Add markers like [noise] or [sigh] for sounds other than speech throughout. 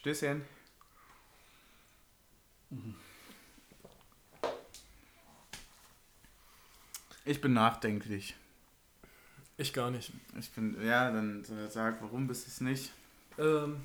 Stößchen. Ich bin nachdenklich. Ich gar nicht. Ich bin, ja, dann äh, sag, warum bist du es nicht? Ähm,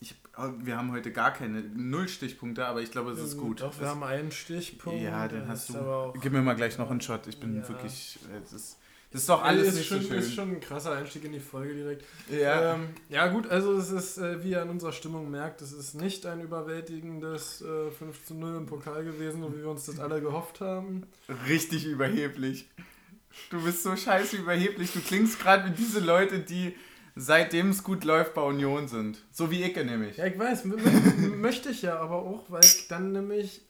Ich, oh, wir haben heute gar keine Null-Stichpunkte, aber ich glaube, es ist gut. Doch, wir Es- haben einen Stichpunkt. ja, den hast du. Gib mir mal gleich noch einen Shot. Ich bin Ja. wirklich. Es ist, das ist doch alles ist nicht schon, so schön. ist schon ein krasser Einstieg in die Folge direkt. ja. Ähm, ja gut, also es ist, äh, wie ihr an unserer Stimmung merkt, es ist nicht ein überwältigendes äh, 5 zu 0 im Pokal gewesen, so wie wir uns das alle gehofft haben. Richtig überheblich. Du bist so scheiße überheblich. Du klingst gerade wie diese Leute, die seitdem es gut läuft bei Union sind. So wie Icke nämlich. Ja, ich weiß, möchte ich ja, aber auch, weil ich dann nämlich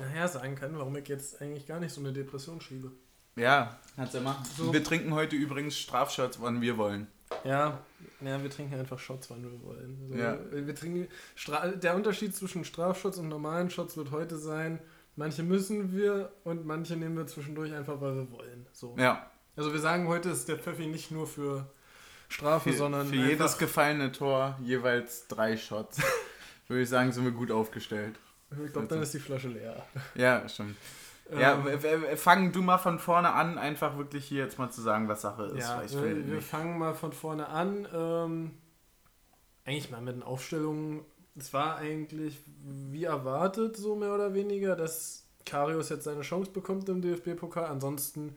nachher sagen kann, warum ich jetzt eigentlich gar nicht so eine Depression schiebe. Ja, kannst ja machen. So. Wir trinken heute übrigens Strafshots, wann wir wollen. Ja, ja, wir trinken einfach Shots, wann wir wollen. So, Ja. wir trinken, Stra der Unterschied zwischen Strafshots und normalen Shots wird heute sein, manche müssen wir und manche nehmen wir zwischendurch einfach, weil wir wollen. So. Ja. Also wir sagen, heute ist der Pfeffi nicht nur für Strafe, Für, sondern für jedes gefallene Tor jeweils drei Shots. [laughs] Würde ich sagen, sind wir gut aufgestellt. Ich glaube, dann ist die Flasche leer. Ja, stimmt. Ja, Ähm, w- w- fang du mal von vorne an, einfach wirklich hier jetzt mal zu sagen, was Sache ist. Ja, wir, wir fangen mal von vorne an. Ähm, eigentlich mal mit den Aufstellungen. Es war eigentlich wie erwartet, so mehr oder weniger, dass Karius jetzt seine Chance bekommt im DFB-Pokal. Ansonsten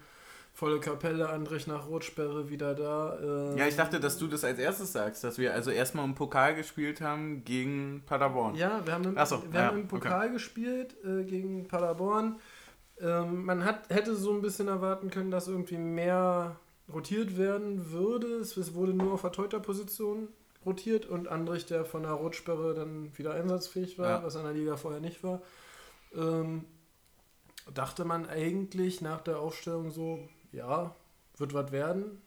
volle Kapelle, Andrich nach Rotsperre wieder da. ähm, Ja, ich dachte, dass du das als erstes sagst, dass wir also erstmal im Pokal gespielt haben gegen Paderborn. Ja, wir haben im, so, wir ja, haben im Pokal gespielt äh, gegen Paderborn. Ähm, man hat, hätte so ein bisschen erwarten können, dass irgendwie mehr rotiert werden würde. Es, wurde nur auf der Teuter-Position rotiert und Andrich, der von der Rotsperre dann wieder einsatzfähig war, Ja. was in der Liga vorher nicht war, ähm, dachte man eigentlich nach der Aufstellung so, ja, wird was werden.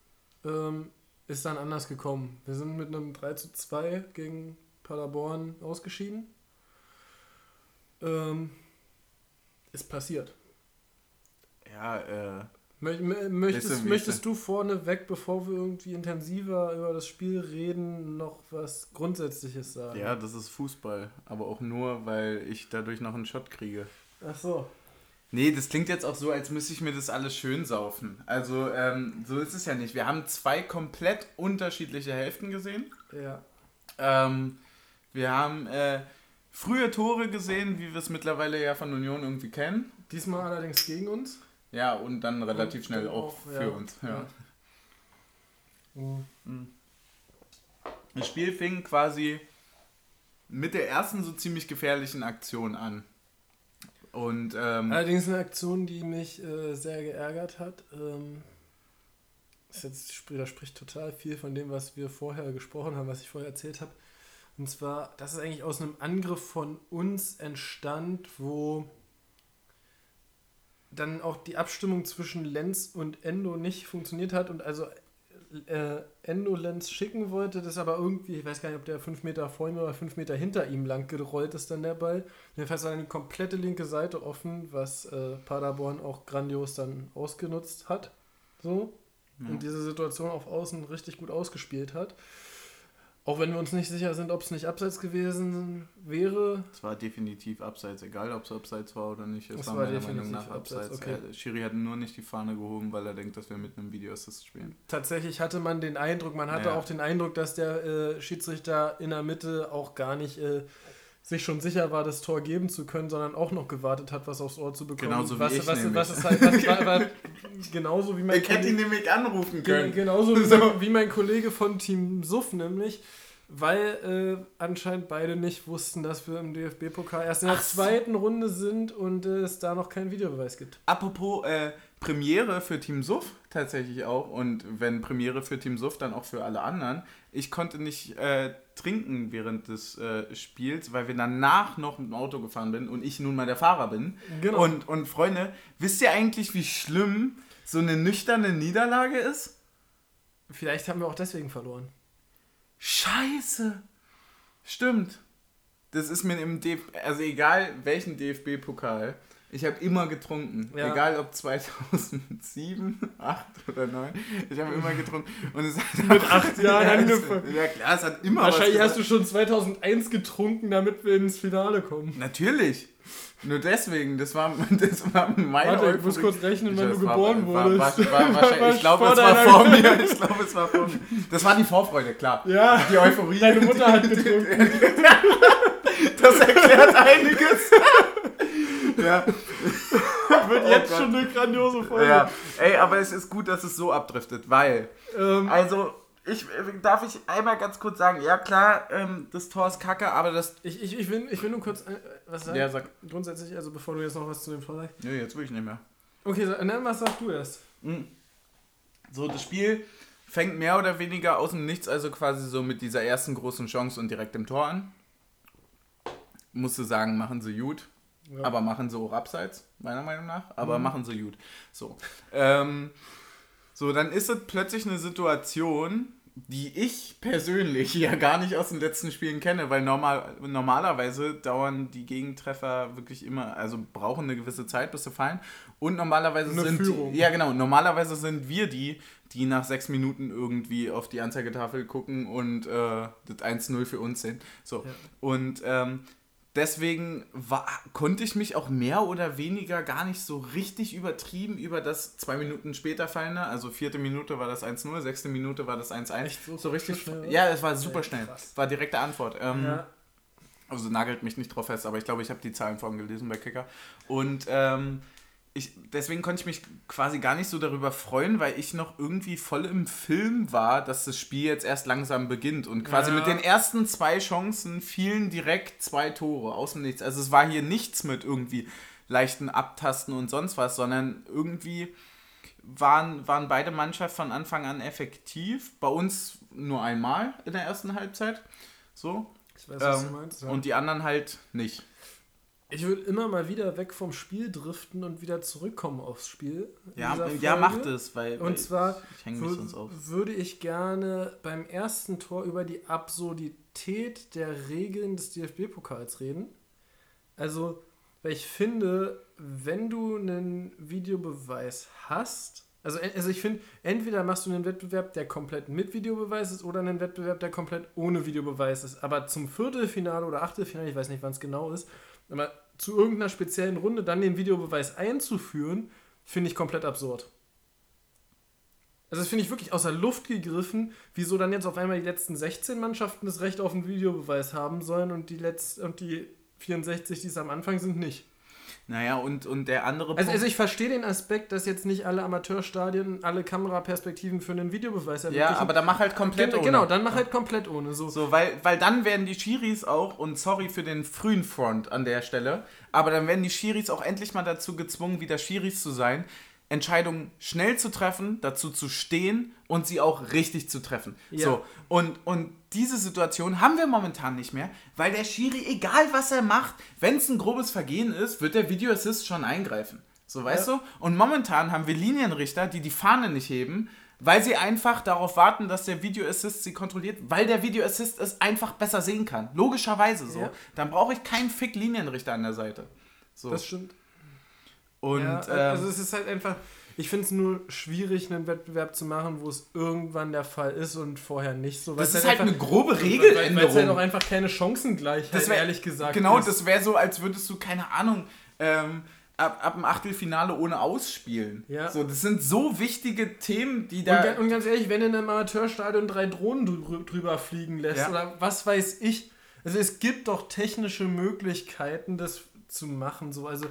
Ähm, ist dann anders gekommen. Wir sind mit einem 3 zu 2 gegen Paderborn ausgeschieden. Ähm, ist passiert. Ja, äh, Mö mö- möchtest, möchtest du vorneweg, bevor wir irgendwie intensiver über das Spiel reden, noch was Grundsätzliches sagen? ja, das ist Fußball. Aber auch nur, weil ich dadurch noch einen Shot kriege. Ach so. Nee, das klingt jetzt auch so, als müsste ich mir das alles schön saufen. Also, ähm, so ist es ja nicht. Wir haben zwei komplett unterschiedliche Hälften gesehen. Ja. Ähm, wir haben äh, frühe Tore gesehen, wie wir es mittlerweile ja von Union irgendwie kennen. Diesmal allerdings gegen uns. Ja, und dann relativ Und schnell dann auch auch, für ja. uns. Ja. Mhm. Das Spiel fing quasi mit der ersten so ziemlich gefährlichen Aktion an. Und ähm, Allerdings eine Aktion, die mich äh, sehr geärgert hat. Ähm, das jetzt sp- widerspricht total viel von dem, was wir vorher gesprochen haben, was ich vorher erzählt habe. Und zwar, dass es eigentlich aus einem Angriff von uns entstand, wo dann auch die Abstimmung zwischen Lenz und Endo nicht funktioniert hat und also äh, Endo Lenz schicken wollte, das aber irgendwie, ich weiß gar nicht, ob der fünf Meter vor ihm oder fünf Meter hinter ihm lang gerollt ist dann der Ball. Jedenfalls war eine komplette linke Seite offen, was äh, Paderborn auch grandios dann ausgenutzt hat. So. Und diese Situation auf Außen richtig gut ausgespielt hat. Auch wenn wir uns nicht sicher sind, ob es nicht abseits gewesen wäre. es war definitiv abseits, egal ob es abseits war oder nicht. Es Es war, war meiner definitiv Meinung nach abseits. abseits, okay. Schiri hat nur nicht die Fahne gehoben, weil er denkt, dass wir mit einem Videoassist spielen. Tatsächlich hatte man den Eindruck, man hatte Ja. auch den Eindruck, dass der äh, Schiedsrichter in der Mitte auch gar nicht äh, sich schon sicher war, das Tor geben zu können, sondern auch noch gewartet hat, was aufs Ohr zu bekommen. Genauso wie was, ich was, nämlich. was ist halt, was, [laughs] war, war, genauso wie mein Ich hätte ihn nämlich anrufen können. Genauso wie, So. mein, wie mein Kollege von Team Suff nämlich, weil äh, anscheinend beide nicht wussten, dass wir im DFB-Pokal erst in der Ach so. zweiten Runde sind und äh, es da noch keinen Videobeweis gibt. Apropos äh, Premiere für Team Suff tatsächlich auch und wenn Premiere für Team Suff, dann auch für alle anderen. Ich konnte nicht äh, trinken während des äh, Spiels, weil wir danach noch mit dem Auto gefahren bin und ich nun mal der Fahrer bin. Genau. Und, und Freunde, wisst ihr eigentlich, wie schlimm so eine nüchterne Niederlage ist? Vielleicht haben wir auch deswegen verloren. Scheiße. Stimmt. Das ist mir im DF also egal welchen DFB-Pokal, Ich habe immer getrunken. Ja. Egal ob 2007, 8 [laughs] oder 9. Ich habe immer getrunken. Und es hat Mit 8 Jahren angefangen. Ja klar, es hat immer Wahrscheinlich hast du schon 2001 getrunken, damit wir ins Finale kommen. Natürlich. Nur deswegen, das war, [laughs] das war meine Warte, ich muss kurz rechnen, wenn du geboren war, wurdest. War, [laughs] war, ich glaube, es war vor mir. Ich glaube, es war vor mir. Das war die Vorfreude, klar. Ja. Die Euphorie. Deine Mutter hat getrunken. das erklärt einiges. Ja. [laughs] Wird jetzt oh schon eine grandiose Folge. Ja. Ey, aber es ist gut, dass es so abdriftet, weil. Ähm, also, ich, darf ich einmal ganz kurz sagen, ja klar, ähm, das Tor ist kacke, aber das. Ich, ich, ich, will, ich will nur kurz äh, was sagen. Ja, sag. Grundsätzlich, also bevor du jetzt noch was zu dem Tor sagst. Nee, jetzt will ich nicht mehr. Okay, dann was sagst du erst? Mhm. So, das Spiel fängt mehr oder weniger aus dem Nichts, also quasi so mit dieser ersten großen Chance und direkt im Tor an. Musste sagen, machen sie gut. Ja. Aber machen sie auch abseits, meiner Meinung nach. Aber mhm. machen sie gut. So. Ähm, so, dann ist es plötzlich eine Situation, die ich persönlich [laughs] ja gar nicht aus den letzten Spielen kenne, weil normal, normalerweise dauern die Gegentreffer wirklich immer, also brauchen eine gewisse Zeit, bis sie fallen. Und normalerweise eine sind Führung. ja genau, normalerweise sind wir die, die nach sechs Minuten irgendwie auf die Anzeigetafel gucken und äh, das 1-0 für uns sehen. So. Ja. Und ähm, deswegen war, konnte ich mich auch mehr oder weniger gar nicht so richtig übertrieben über das zwei Minuten später fallende. Also vierte Minute war das 1-0, sechste Minute war das 1-1. So, so, richtig schnell? Ja, es war super schnell. Krass. War direkte Antwort. Ähm, ja. Also nagelt mich nicht drauf fest, aber ich glaube, ich habe die Zahlen vorhin gelesen bei Kicker. Und ähm, ich, deswegen konnte ich mich quasi gar nicht so darüber freuen, weil ich noch irgendwie voll im Film war, dass das Spiel jetzt erst langsam beginnt. Und quasi ja. mit den ersten zwei Chancen fielen direkt zwei Tore aus dem Nichts. Also es war hier nichts mit irgendwie leichten Abtasten und sonst was, sondern irgendwie waren, waren beide Mannschaften von Anfang an effektiv. Bei uns nur einmal in der ersten Halbzeit. So. Ich weiß, was ähm, du meinst. Ja. Und die anderen halt nicht. Ich würde immer mal wieder weg vom Spiel driften und wieder zurückkommen aufs Spiel. Ja, ja macht es, weil, weil und zwar ich, ich würde ich gerne beim ersten Tor über die Absurdität der Regeln des DFB-Pokals reden. Also, weil ich finde, wenn du einen Videobeweis hast, also, also ich finde, entweder machst du einen Wettbewerb, der komplett mit Videobeweis ist, oder einen Wettbewerb, der komplett ohne Videobeweis ist. Aber zum Viertelfinale oder Achtelfinale, ich weiß nicht, wann es genau ist, aber zu irgendeiner speziellen Runde dann den Videobeweis einzuführen, finde ich komplett absurd. Also das finde ich wirklich außer Luft gegriffen, wieso dann jetzt auf einmal die letzten 16 Mannschaften das Recht auf einen Videobeweis haben sollen und die, Letz und die 64, die es am Anfang sind, nicht. Naja, und, und der andere also, also ich verstehe den Aspekt, dass jetzt nicht alle Amateurstadien alle Kameraperspektiven für einen Videobeweis ermöglichen. Ja, aber dann mach halt komplett ohne. Genau, dann mach halt komplett ohne. So, so weil, weil dann werden die Schiris auch, und sorry für den frühen Front an der Stelle, aber dann werden die Schiris auch endlich mal dazu gezwungen, wieder Schiris zu sein, Entscheidungen schnell zu treffen, dazu zu stehen und sie auch richtig zu treffen. Ja. So, und, und diese Situation haben wir momentan nicht mehr, weil der Schiri, egal was er macht, wenn es ein grobes Vergehen ist, wird der Videoassist schon eingreifen. So, weißt ja. du? Und momentan haben wir Linienrichter, die die Fahne nicht heben, weil sie einfach darauf warten, dass der Videoassist sie kontrolliert, weil der Videoassist es einfach besser sehen kann. Logischerweise so. Ja. Dann brauche ich keinen Fick Linienrichter an der Seite. So. Das stimmt. Und, ja, also ähm, es ist halt einfach, ich finde es nur schwierig, einen Wettbewerb zu machen, wo es irgendwann der Fall ist und vorher nicht so. Das ist halt, halt eine grobe Regeländerung. Weil es halt auch einfach keine Chancengleichheit, das wär, ehrlich gesagt. Genau, ist. das wäre so, als würdest du, keine Ahnung, ähm, ab, ab dem Achtelfinale ohne ausspielen. Ja. So, das sind so wichtige Themen, die da. Und, und ganz ehrlich, wenn in einem Amateurstadion drei Drohnen drüber fliegen lässt ja. oder was weiß ich. Also es gibt doch technische Möglichkeiten, das zu machen. So, also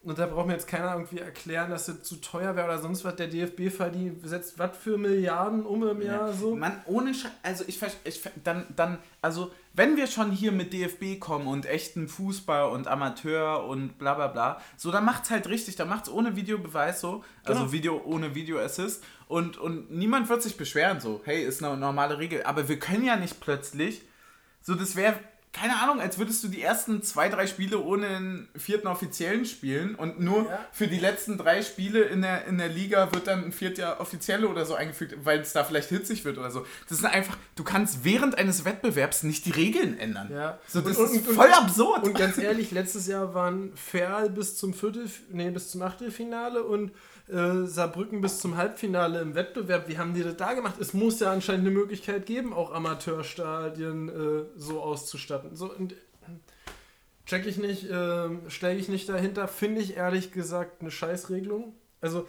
und da braucht mir jetzt keiner irgendwie erklären, dass es zu teuer wäre oder sonst was. Der DFB verdient, setzt was für Milliarden um im Jahr so. Mann, ohne Sch also ich, ich dann, dann, also wenn wir schon hier mit DFB kommen und echten Fußball und Amateur und bla bla bla, so dann macht's halt richtig, dann macht's ohne Videobeweis so, also genau. Video ohne Videoassist und, und niemand wird sich beschweren so, hey, ist eine normale Regel. Aber wir können ja nicht plötzlich, so das wäre keine Ahnung, als würdest du die ersten zwei, drei Spiele ohne einen vierten Offiziellen spielen und nur ja. für die letzten drei Spiele in der, in der Liga wird dann ein vierter Offizielle oder so eingefügt, weil es da vielleicht hitzig wird oder so. Das ist einfach, du kannst während eines Wettbewerbs nicht die Regeln ändern. Ja. So, das und, ist und, voll absurd. Und ganz ehrlich, letztes Jahr waren Ferl bis zum Viertel, nee, bis zum Achtelfinale und äh, Saarbrücken bis zum Halbfinale im Wettbewerb. Wie haben die das da gemacht? Es muss ja anscheinend eine Möglichkeit geben, auch Amateurstadien äh, so auszustatten. So, und, check ich nicht, äh, stelle ich nicht dahinter, finde ich ehrlich gesagt eine Scheißregelung. Also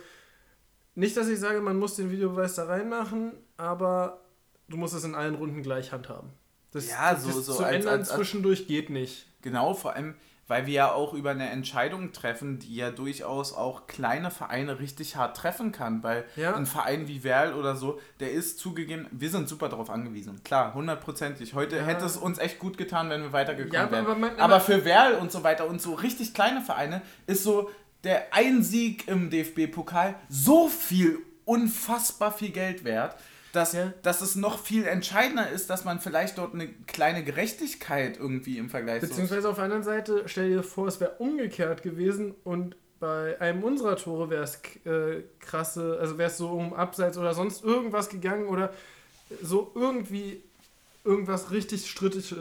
nicht, dass ich sage, man muss den Videobeweis da reinmachen, aber du musst es in allen Runden gleich handhaben. Das, ja, so, das so zu als, ändern als, als, zwischendurch geht nicht. Genau, vor allem, weil wir ja auch über eine Entscheidung treffen, die ja durchaus auch kleine Vereine richtig hart treffen kann. Weil ja. ein Verein wie Werl oder so, der ist zugegeben, wir sind super darauf angewiesen. Klar, hundertprozentig. Heute ja. hätte es uns echt gut getan, wenn wir weitergekommen ja, wären. Aber, man, aber für Werl und so weiter und so richtig kleine Vereine ist so der ein Sieg im DFB-Pokal so viel unfassbar viel Geld wert dass, ja. dass es noch viel entscheidender ist, dass man vielleicht dort eine kleine Gerechtigkeit irgendwie im Vergleich Beziehungsweise so auf der anderen Seite, stell dir vor, es wäre umgekehrt gewesen und bei einem unserer Tore wäre es äh, krasse, also wäre es so um Abseits oder sonst irgendwas gegangen oder so irgendwie irgendwas richtig strittig,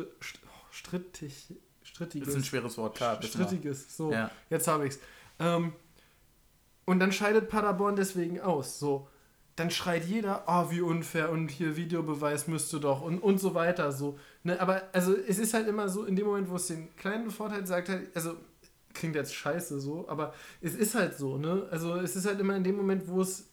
strittig, strittiges. Das ist ein schweres Wort, klar. Strittiges, so, ja. jetzt habe ich es. Ähm, und dann scheidet Paderborn deswegen aus, so dann schreit jeder, oh, wie unfair und hier Videobeweis müsste doch und, und so weiter. So, ne? Aber also es ist halt immer so, in dem Moment, wo es den kleinen Vorteil sagt, halt, also klingt jetzt scheiße so, aber es ist halt so, ne? Also es ist halt immer in dem Moment, wo es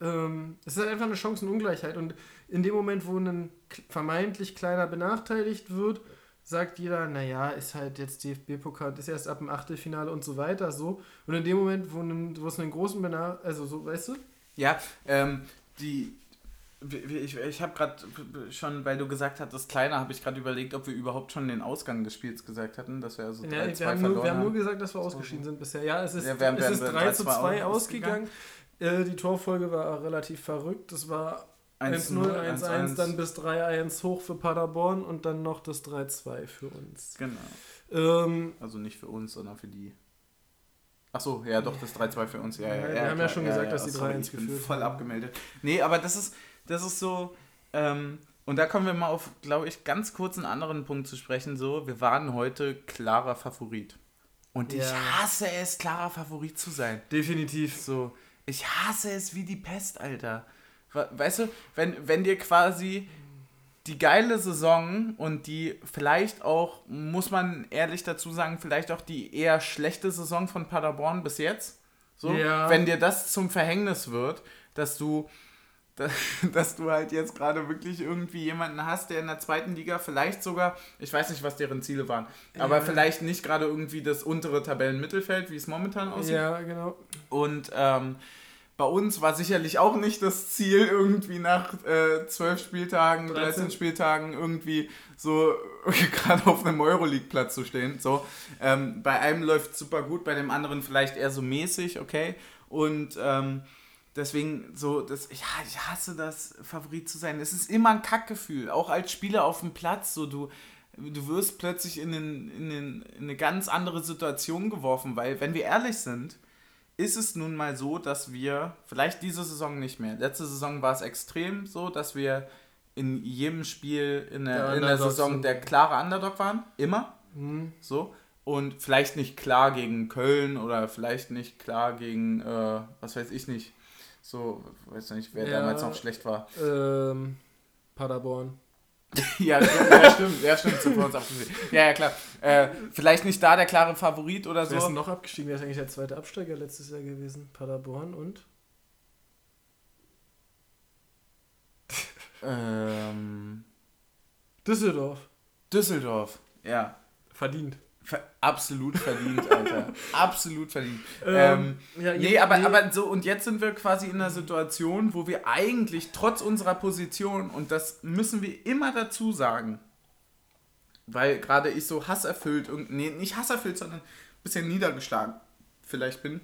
ähm, es ist halt einfach eine Chancenungleichheit und in dem Moment, wo ein vermeintlich kleiner benachteiligt wird, sagt jeder, naja, ist halt jetzt DFB-Pokal, ist erst ab dem Achtelfinale und so weiter, so. Und in dem Moment, wo, einen, wo es einen großen Benachteiligungen, also so, weißt du, ja, ähm, die. Ich, ich habe gerade schon, weil du gesagt hattest, kleiner, habe ich gerade überlegt, ob wir überhaupt schon den Ausgang des Spiels gesagt hatten, dass wir also 3 ja, 2 wir, haben nur, wir haben nur gesagt, dass wir ausgeschieden sind bisher. Ja, es ist, ja, wir, es ist 3 zu 2 ausgegangen. Äh, die Torfolge war relativ verrückt. Das war 1-0, 1-1, dann bis 3-1 hoch für Paderborn und dann noch das 3-2 für uns. Genau. Ähm, also nicht für uns, sondern für die. Ach so, ja, doch, das 3-2 für uns. Ja, ja, ja, wir haben klar, ja schon gesagt, ja, dass die 3-1 geführt voll abgemeldet. Nee, aber das ist, das ist so, ähm, und da kommen wir mal auf, glaube ich, ganz kurz einen anderen Punkt zu sprechen. So, wir waren heute klarer Favorit. Und ich hasse es, klarer Favorit zu sein. Definitiv. So, ich hasse es wie die Pest, Alter. Weißt du, wenn, wenn dir quasi die geile Saison und die vielleicht auch, muss man ehrlich dazu sagen, vielleicht auch die eher schlechte Saison von Paderborn bis jetzt. So, ja. wenn dir das zum Verhängnis wird, dass du, [laughs] dass, du halt jetzt gerade wirklich irgendwie jemanden hast, der in der zweiten Liga vielleicht sogar, ich weiß nicht, was deren Ziele waren, aber ja. vielleicht nicht gerade irgendwie das untere Tabellenmittelfeld, wie es momentan aussieht. Ja, genau. Und ähm, bei uns war sicherlich auch nicht das Ziel, irgendwie nach äh, 12 Spieltagen, 13, 13 Spieltagen irgendwie so [laughs] gerade auf einem Euroleague-Platz zu stehen. So, ähm, bei einem läuft super gut, bei dem anderen vielleicht eher so mäßig, okay. Und ähm, deswegen so, das, ja, ich hasse das, Favorit zu sein. Es ist immer ein Kackgefühl, auch als Spieler auf dem Platz. So, du, du wirst plötzlich in, den, in, den, in eine ganz andere Situation geworfen, weil, wenn wir ehrlich sind, ist es nun mal so, dass wir, vielleicht diese Saison nicht mehr, letzte Saison war es extrem so, dass wir in jedem Spiel in der, der in der Saison der klare Underdog waren, immer. Mhm. So. Und vielleicht nicht klar gegen Köln oder vielleicht nicht klar gegen, äh, was weiß ich nicht, so, weiß nicht, wer ja, damals noch schlecht war. Ähm, Paderborn. ja, [laughs] ja, stimmt, ja, stimmt, sind wir uns abgesehen. Ja, ja, klar. Äh, vielleicht nicht da der klare Favorit oder so. Wer ist denn noch abgestiegen? Wer ist eigentlich der zweite Absteiger letztes Jahr gewesen? Paderborn und? [laughs] ähm, Düsseldorf. Düsseldorf, ja. Verdient. Absolut verdient, [laughs] Alter. Absolut verdient. Ähm, ähm, ja, nee, aber, nee. aber so, und jetzt sind wir quasi in einer Situation, wo wir eigentlich trotz unserer Position, und das müssen wir immer dazu sagen, weil gerade ich so hasserfüllt, nee, nicht hasserfüllt, sondern ein bisschen niedergeschlagen vielleicht bin,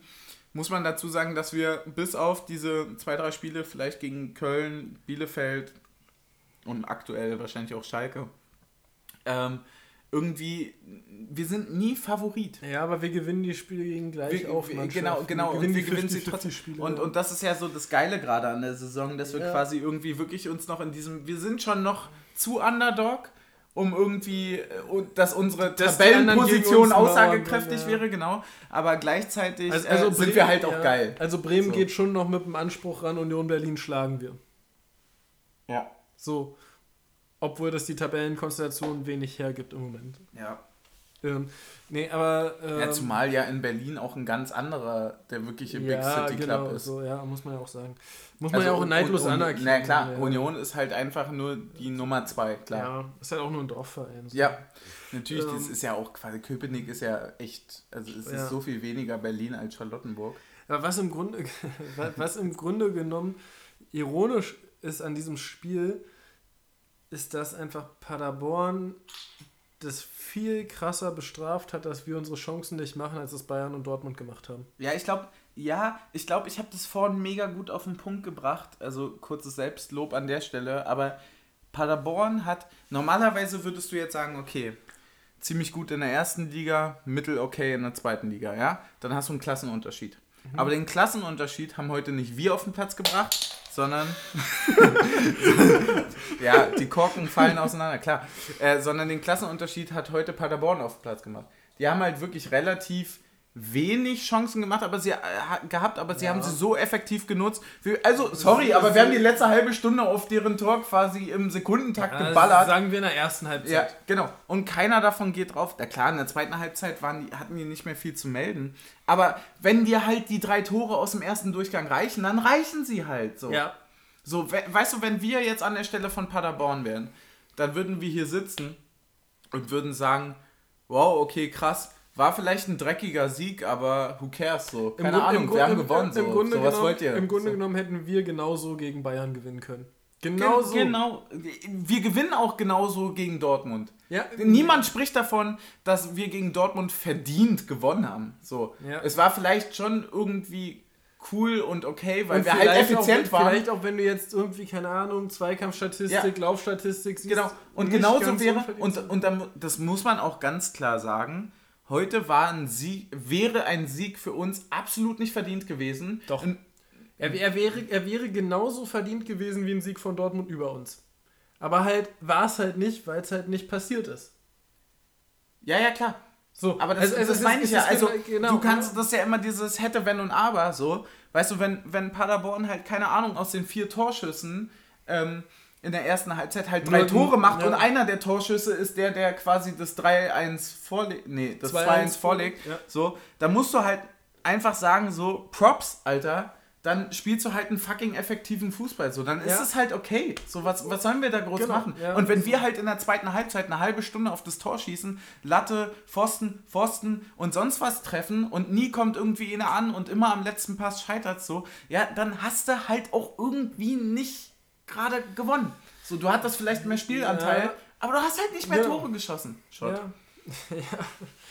muss man dazu sagen, dass wir bis auf diese zwei, drei Spiele, vielleicht gegen Köln, Bielefeld und aktuell wahrscheinlich auch Schalke, ähm, irgendwie, wir sind nie Favorit. Ja, aber wir gewinnen die Spiele gegen gleich Wir, auf wir, Mannschaften. genau, genau. Wir und wir gewinnen sie 50-50 trotzdem. Spiele. Und, und das ist ja so das Geile gerade an der Saison, dass wir Ja. quasi irgendwie wirklich uns noch in diesem, wir sind schon noch zu Underdog, um irgendwie, äh, dass unsere Dass Tabellenposition aussagekräftig ja. wäre, genau. Aber gleichzeitig also, äh, also sind Bremen- wir halt auch ja, geil. Also Bremen So. geht schon noch mit dem Anspruch ran, Union Berlin schlagen wir. Ja. So. Obwohl das die Tabellenkonstellation wenig hergibt im Moment. Ja. Ähm, nee, aber. Ähm, ja. Zumal ja in Berlin auch ein ganz anderer, der wirkliche Big ja, City genau, Club ist. So, ja, muss man ja auch sagen. Muss man Also ja auch neidlos und, und, anerkennen. Na klar, ja. Union ist halt einfach nur die Nummer zwei, klar. Ja, ist halt auch nur ein Dorfverein. So. Ja, natürlich, Ähm, das ist ja auch quasi, Köpenick ist ja echt, also es Ja. ist so viel weniger Berlin als Charlottenburg. Aber was im Grunde, [laughs] was im Grunde genommen ironisch ist an diesem Spiel, ist, dass einfach Paderborn das viel krasser bestraft hat, dass wir unsere Chancen nicht machen, als es Bayern und Dortmund gemacht haben. Ja, ich glaube, ja, ich glaube, ich habe das vorhin mega gut auf den Punkt gebracht, also kurzes Selbstlob an der Stelle, aber Paderborn hat, normalerweise würdest du jetzt sagen, okay, ziemlich gut in der ersten Liga, mittel okay in der zweiten Liga, ja, dann hast du einen Klassenunterschied. Aber den Klassenunterschied haben heute nicht wir auf den Platz gebracht, sondern [laughs] ja, die Korken fallen auseinander, klar. Äh, sondern den Klassenunterschied hat heute Paderborn auf Platz gemacht. Die haben halt wirklich relativ wenig Chancen gemacht, aber sie äh, ha- gehabt, aber sie Ja. haben sie so effektiv genutzt. Wir, also, sorry, aber wir haben die letzte halbe Stunde auf deren Tor quasi im Sekundentakt geballert. sagen wir in der ersten Ja, Halbzeit. genau. Und keiner davon geht drauf. Na klar, in der zweiten Halbzeit waren die, hatten die nicht mehr viel zu melden. Aber wenn dir halt die drei Tore aus dem ersten Durchgang reichen, dann reichen sie halt so. Ja. So, we weißt du, wenn wir jetzt an der Stelle von Paderborn wären, dann würden wir hier sitzen und würden sagen, wow, okay, krass, war vielleicht ein dreckiger Sieg, aber who cares so? Keine Grund- Ahnung, wir haben gewonnen. Im, so. Grunde so, was genommen, wollt ihr? Im Grunde so. genommen hätten wir genauso gegen Bayern gewinnen können. Gen- Genau so. Genau. Wir gewinnen auch genauso gegen Dortmund. Ja, Niemand spricht davon, dass wir gegen Dortmund verdient gewonnen haben. So. Ja. Es war vielleicht schon irgendwie cool und okay, weil Und wir halt effizient auch, waren. Vielleicht auch, wenn du jetzt irgendwie, keine Ahnung, Zweikampfstatistik, Laufstatistik siehst. Genau. Und genauso wäre, und, und dann, das muss man auch ganz klar sagen, heute war ein Sieg, wäre ein Sieg für uns absolut nicht verdient gewesen. Doch. Und, Er, er, wäre, er wäre genauso verdient gewesen wie ein Sieg von Dortmund über uns. Aber halt war es halt nicht, weil es halt nicht passiert ist. ja, ja, klar. So, Aber das, also- also das es meine ich ja. Also, genau- genau, du kannst, das ja immer dieses hätte, wenn und aber, so. Weißt du, wenn, wenn Paderborn halt, keine Ahnung, aus den vier Torschüssen ähm, in der ersten Halbzeit halt drei Tore macht ja. und einer der Torschüsse ist der, der quasi das 3-1 vorlegt, nee, das 2-1 2-1 vorlegt, ja. so, da musst du halt einfach sagen, so, Props, Alter, dann spielst du halt einen fucking effektiven Fußball, so, dann ist Ja. es halt okay, so, was, was sollen wir da groß Genau, machen? ja. und wenn wir halt in der zweiten Halbzeit eine halbe Stunde auf das Tor schießen, Latte, Pfosten, Pfosten und sonst was treffen und nie kommt irgendwie einer an und immer am letzten Pass scheitert so, ja, dann hast du halt auch irgendwie nicht gerade gewonnen. So, du hattest vielleicht mehr Spielanteil, Ja. aber du hast halt nicht mehr Ja. Tore geschossen. Schott. Ja. [laughs]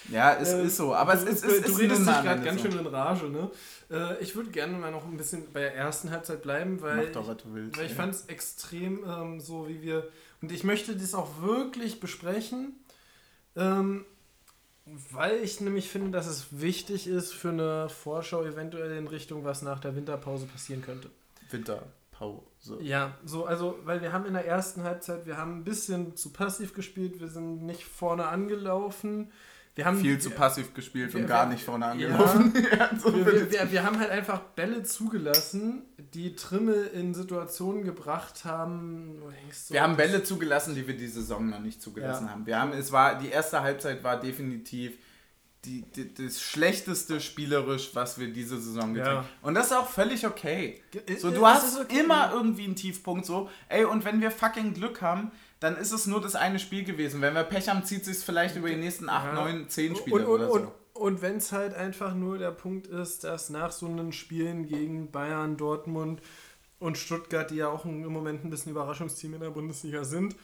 Ja, es Äh, ist so, aber es du, ist, du, es ist du nun redest dich gerade ganz so. schön in Rage, ne? Äh, ich würde gerne mal noch ein bisschen bei der ersten Halbzeit bleiben, weil Mach doch, was du willst. Weil ich ey. fand es extrem ähm, so, wie wir. Und ich möchte das auch wirklich besprechen, ähm, weil ich nämlich finde, dass es wichtig ist für eine Vorschau eventuell in Richtung, was nach der Winterpause passieren könnte. Winterpause. Ja, so, also, weil wir haben in der ersten Halbzeit, wir haben ein bisschen zu passiv gespielt, wir sind nicht vorne angelaufen. Wir haben Viel zu passiv gespielt wir- und gar wir- nicht vorne Ja. angelaufen. [laughs] Ja, so wir, wir, haben halt einfach Bälle zugelassen, die Trimmel in Situationen gebracht haben. so, Wir haben Bälle zugelassen, die wir diese Saison noch nicht zugelassen Ja. haben. Wir haben, es war, die erste Halbzeit war definitiv die, die, das schlechteste spielerisch, was wir diese Saison getan Ja. haben. Und das ist auch völlig okay. So, du es hast okay. immer irgendwie einen Tiefpunkt so. Ey, und wenn wir fucking Glück haben, dann ist es nur das eine Spiel gewesen. Wenn wir Pech haben, zieht sich vielleicht über die nächsten 8, Ja. 9, 10 Spiele und, und, oder so. und, und wenn es halt einfach nur der Punkt ist, dass nach so einen Spielen gegen Bayern, Dortmund und Stuttgart, die ja auch im Moment ein bisschen Überraschungsteam in der Bundesliga sind,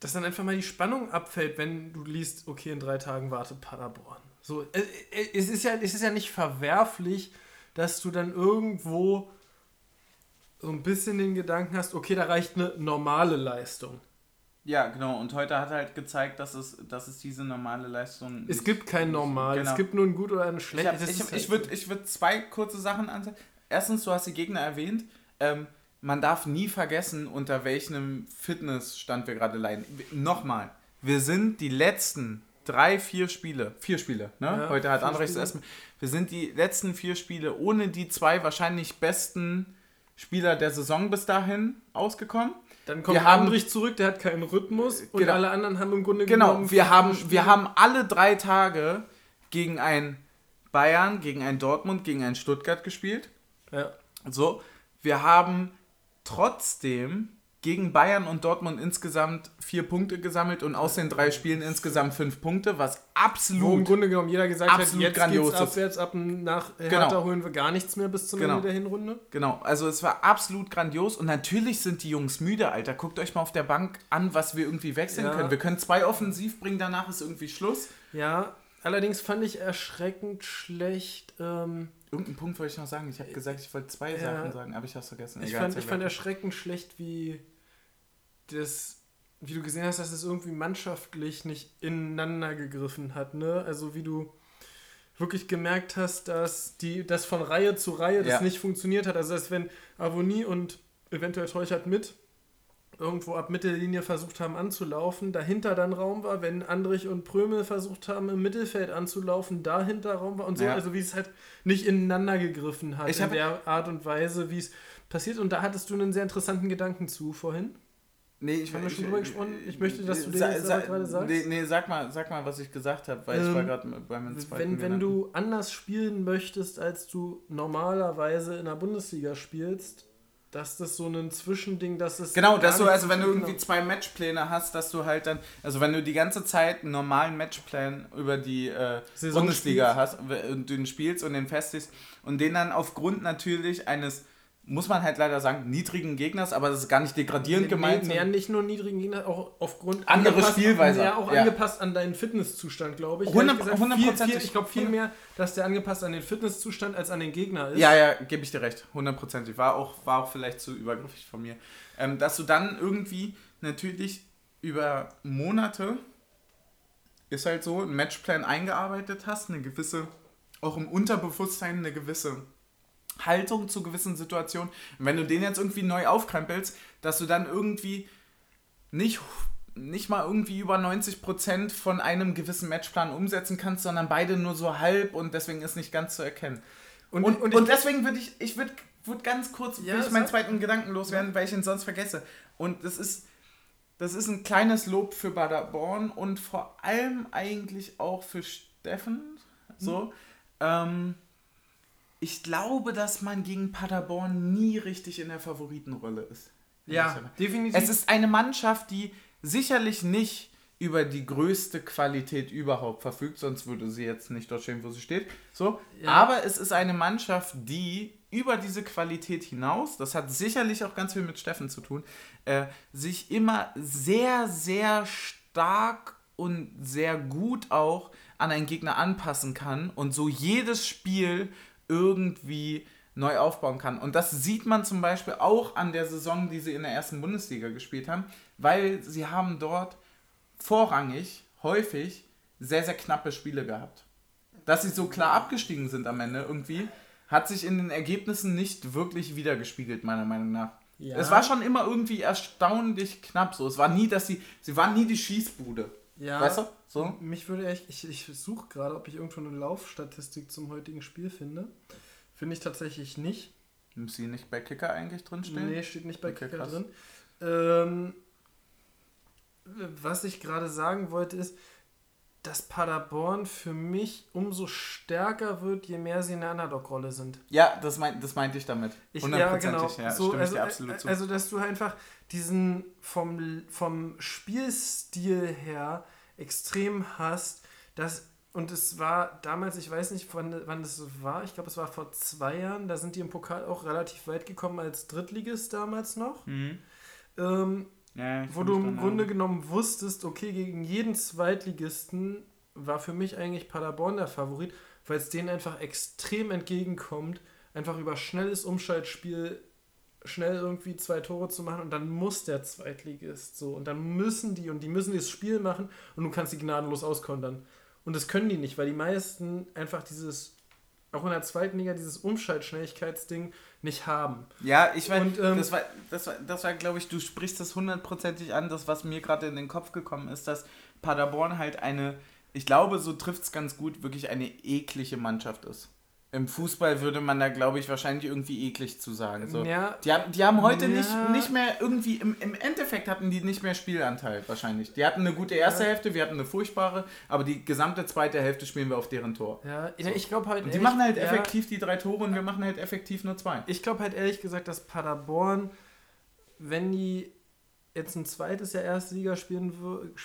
dass dann einfach mal die Spannung abfällt, wenn du liest, okay, in drei Tagen wartet Paderborn. So, äh, äh, es, ist ja, es ist ja nicht verwerflich, dass du dann irgendwo so ein bisschen den Gedanken hast, okay, da reicht eine normale Leistung. Ja, genau. Und heute hat er halt gezeigt, dass es, dass es diese normale Leistung. Es gibt kein Normal. Genau. Es gibt nur ein gut oder ein schlecht. Ich, ich, ich würde ich würd zwei kurze Sachen ansehen. Erstens, du hast die Gegner erwähnt. Ähm, man darf nie vergessen, unter welchem Fitnessstand wir gerade leiden. Nochmal, wir sind die letzten drei, vier Spiele, vier Spiele, ne? Ja, Heute hat André erstmal. Wir sind die letzten vier Spiele ohne die zwei wahrscheinlich besten Spieler der Saison bis dahin ausgekommen. Dann kommt wir Andrich zurück, der hat keinen Rhythmus und genau, alle anderen haben im Grunde genau, genommen. Genau, wir haben, wir haben alle drei Tage gegen ein Bayern, gegen ein Dortmund, gegen ein Stuttgart gespielt. Ja. So, wir haben trotzdem gegen Bayern und Dortmund insgesamt vier Punkte gesammelt und aus den drei Spielen insgesamt fünf Punkte, was absolut. Wo im Grunde genommen jeder gesagt hat, jetzt grandios geht's abwärts, ab nach Hertha genau. holen wir gar nichts mehr bis zum genau. Ende der Hinrunde. Genau, also es war absolut grandios und natürlich sind die Jungs müde, Alter. Guckt euch mal auf der Bank an, was wir irgendwie wechseln ja. können. Wir können zwei offensiv bringen, danach ist irgendwie Schluss. Ja, allerdings fand ich erschreckend schlecht. Ähm Irgendeinen Punkt wollte ich noch sagen. Ich habe gesagt, ich wollte zwei ja. Sachen sagen, aber ich habe es vergessen. Ich, Egal, fand, ich fand erschreckend schlecht, wie das, wie du gesehen hast, dass es irgendwie mannschaftlich nicht ineinander gegriffen hat, ne? Also wie du wirklich gemerkt hast, dass die, das von Reihe zu Reihe das ja. nicht funktioniert hat. Also dass wenn Avonie und eventuell Teuchert mit irgendwo ab Mittellinie versucht haben anzulaufen, dahinter dann Raum war, wenn Andrich und Prömel versucht haben im Mittelfeld anzulaufen, dahinter Raum war und so, ja. also wie es halt nicht ineinander gegriffen hat ich in der Art und Weise, wie es passiert und da hattest du einen sehr interessanten Gedanken zu vorhin. Nee, ich, Haben wir schon drüber gesprochen? Ich möchte, dass du sa, sa, gerade sagst. Nee, nee, sag mal, sag mal, was ich gesagt habe, weil ähm, ich war gerade beim zweiten. Wenn, wenn du anders spielen möchtest, als du normalerweise in der Bundesliga spielst, dass das so ein Zwischending, dass es. Genau, dass du, also wenn du irgendwie zwei Matchpläne hast, dass du halt dann, also wenn du die ganze Zeit einen normalen Matchplan über die äh, Bundesliga spielst. hast und den spielst und den festigst und den dann aufgrund natürlich eines muss man halt leider sagen, niedrigen Gegners, aber das ist gar nicht degradierend nee, gemeint. Nee, nicht nur niedrigen Gegner, auch aufgrund andere Spielweise. Ja, auch ja. angepasst an deinen Fitnesszustand, glaube ich. 100, gesagt, 100 viel, viel, Ich glaube viel mehr, dass der angepasst an den Fitnesszustand als an den Gegner ist. Ja, ja, gebe ich dir recht. 100%. War auch, war auch vielleicht zu übergriffig von mir. Ähm, dass du dann irgendwie natürlich über Monate ist halt so, einen Matchplan eingearbeitet hast, eine gewisse, auch im Unterbewusstsein eine gewisse Haltung zu gewissen Situationen. Und wenn du den jetzt irgendwie neu aufkrempelst, dass du dann irgendwie nicht, nicht mal irgendwie über 90% von einem gewissen Matchplan umsetzen kannst, sondern beide nur so halb und deswegen ist nicht ganz zu erkennen. Und, und, und, und deswegen würde ich, ich würde würd ganz kurz ja, ich meinen zweiten Gedanken loswerden, ja. weil ich ihn sonst vergesse. Und das ist, das ist ein kleines Lob für Baderborn und vor allem eigentlich auch für Steffen. So. Mhm. Ähm, ich glaube, dass man gegen Paderborn nie richtig in der Favoritenrolle ist. Ja, definitiv. Es ist eine Mannschaft, die sicherlich nicht über die größte Qualität überhaupt verfügt, sonst würde sie jetzt nicht dort stehen, wo sie steht. So, ja. aber es ist eine Mannschaft, die über diese Qualität hinaus, das hat sicherlich auch ganz viel mit Steffen zu tun, äh, sich immer sehr, sehr stark und sehr gut auch an einen Gegner anpassen kann und so jedes Spiel irgendwie neu aufbauen kann. Und das sieht man zum Beispiel auch an der Saison, die sie in der ersten Bundesliga gespielt haben, weil sie haben dort vorrangig, häufig, sehr, sehr knappe Spiele gehabt. Dass sie so klar abgestiegen sind am Ende irgendwie, hat sich in den Ergebnissen nicht wirklich wiedergespiegelt, meiner Meinung nach. Ja. Es war schon immer irgendwie erstaunlich knapp so. Es war nie, dass sie, sie waren nie die Schießbude. Ja. Weißt du? So? Mich würde echt, ich, ich suche gerade, ob ich irgendwo eine Laufstatistik zum heutigen Spiel finde. Finde ich tatsächlich nicht. Muss sie nicht bei Kicker eigentlich drinstehen? Nee, steht nicht bei okay, Kicker krass. drin. Ähm, was ich gerade sagen wollte ist, dass Paderborn für mich umso stärker wird, je mehr sie in der Underdog-Rolle sind. Ja, das, mein, das meinte ich damit. Ich, ja, genau. Ja, so, also, also, dass du einfach diesen vom, vom Spielstil her extrem hast, dass und es war damals, ich weiß nicht, wann, wann das war, ich glaube, es war vor zwei Jahren, da sind die im Pokal auch relativ weit gekommen als Drittligist damals noch. Mhm. Ähm, ja, wo du im Grunde genommen wusstest, okay, gegen jeden Zweitligisten war für mich eigentlich Paderborn der Favorit, weil es denen einfach extrem entgegenkommt, einfach über schnelles Umschaltspiel schnell irgendwie zwei Tore zu machen und dann muss der Zweitligist so und dann müssen die und die müssen das Spiel machen und du kannst die gnadenlos auskontern. Und das können die nicht, weil die meisten einfach dieses, auch in der zweiten Liga, dieses Umschaltschnelligkeitsding nicht haben. Ja, ich meine, ähm, das war, das war, das war glaube ich, du sprichst das hundertprozentig an, das, was mir gerade in den Kopf gekommen ist, dass Paderborn halt eine, ich glaube, so trifft es ganz gut, wirklich eine eklige Mannschaft ist. Im Fußball würde man da, glaube ich, wahrscheinlich irgendwie eklig zu sagen. So. Ja, Die haben, die haben heute Ja. nicht, nicht mehr irgendwie, im, im Endeffekt hatten die nicht mehr Spielanteil wahrscheinlich. Die hatten eine gute erste Ja. Hälfte, wir hatten eine furchtbare, aber die gesamte zweite Hälfte spielen wir auf deren Tor. ja, ich glaube halt. Und die ehrlich- machen halt effektiv die drei Tore und wir machen halt effektiv nur zwei. Ich glaube halt ehrlich gesagt, dass Paderborn, wenn die jetzt ein zweites Jahr erste Liga spielen,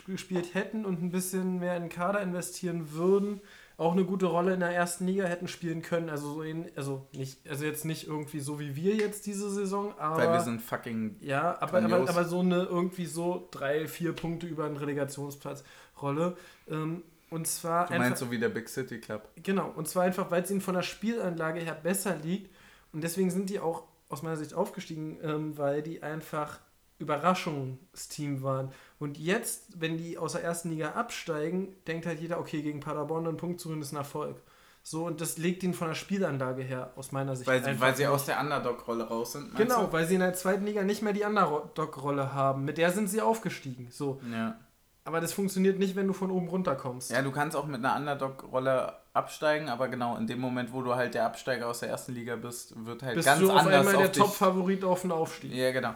gespielt hätten und ein bisschen mehr in den Kader investieren würden, auch eine gute Rolle in der ersten Liga hätten spielen können. Also so in, also nicht, also jetzt nicht irgendwie so wie wir jetzt diese Saison, aber Weil wir sind fucking ja, aber, aber, aber so eine irgendwie so drei, vier Punkte über einen Relegationsplatz Rolle. Ähm, und zwar Du meinst so wie der Big City Club. Genau, und zwar einfach, weil es ihnen von der Spielanlage her besser liegt. Und deswegen sind die auch aus meiner Sicht aufgestiegen, ähm, weil die einfach Überraschungsteam waren. Und jetzt, wenn die aus der ersten Liga absteigen, denkt halt jeder, okay, gegen Paderborn einen Punkt zu holen ist ein Erfolg. So, und das legt ihnen von der Spielanlage her, aus meiner Sicht. Weil, weil sie nicht. aus der Underdog-Rolle raus sind. Genau, du? weil sie in der zweiten Liga nicht mehr die Underdog-Rolle haben. Mit der sind sie aufgestiegen. So. Ja. Aber das funktioniert nicht, wenn du von oben runter kommst. ja, du kannst auch mit einer Underdog-Rolle absteigen, aber genau in dem Moment, wo du halt der Absteiger aus der ersten Liga bist, wird halt Bist ganz du auf anders einmal der auf dich. Top-Favorit auf den Aufstieg. Ja, genau.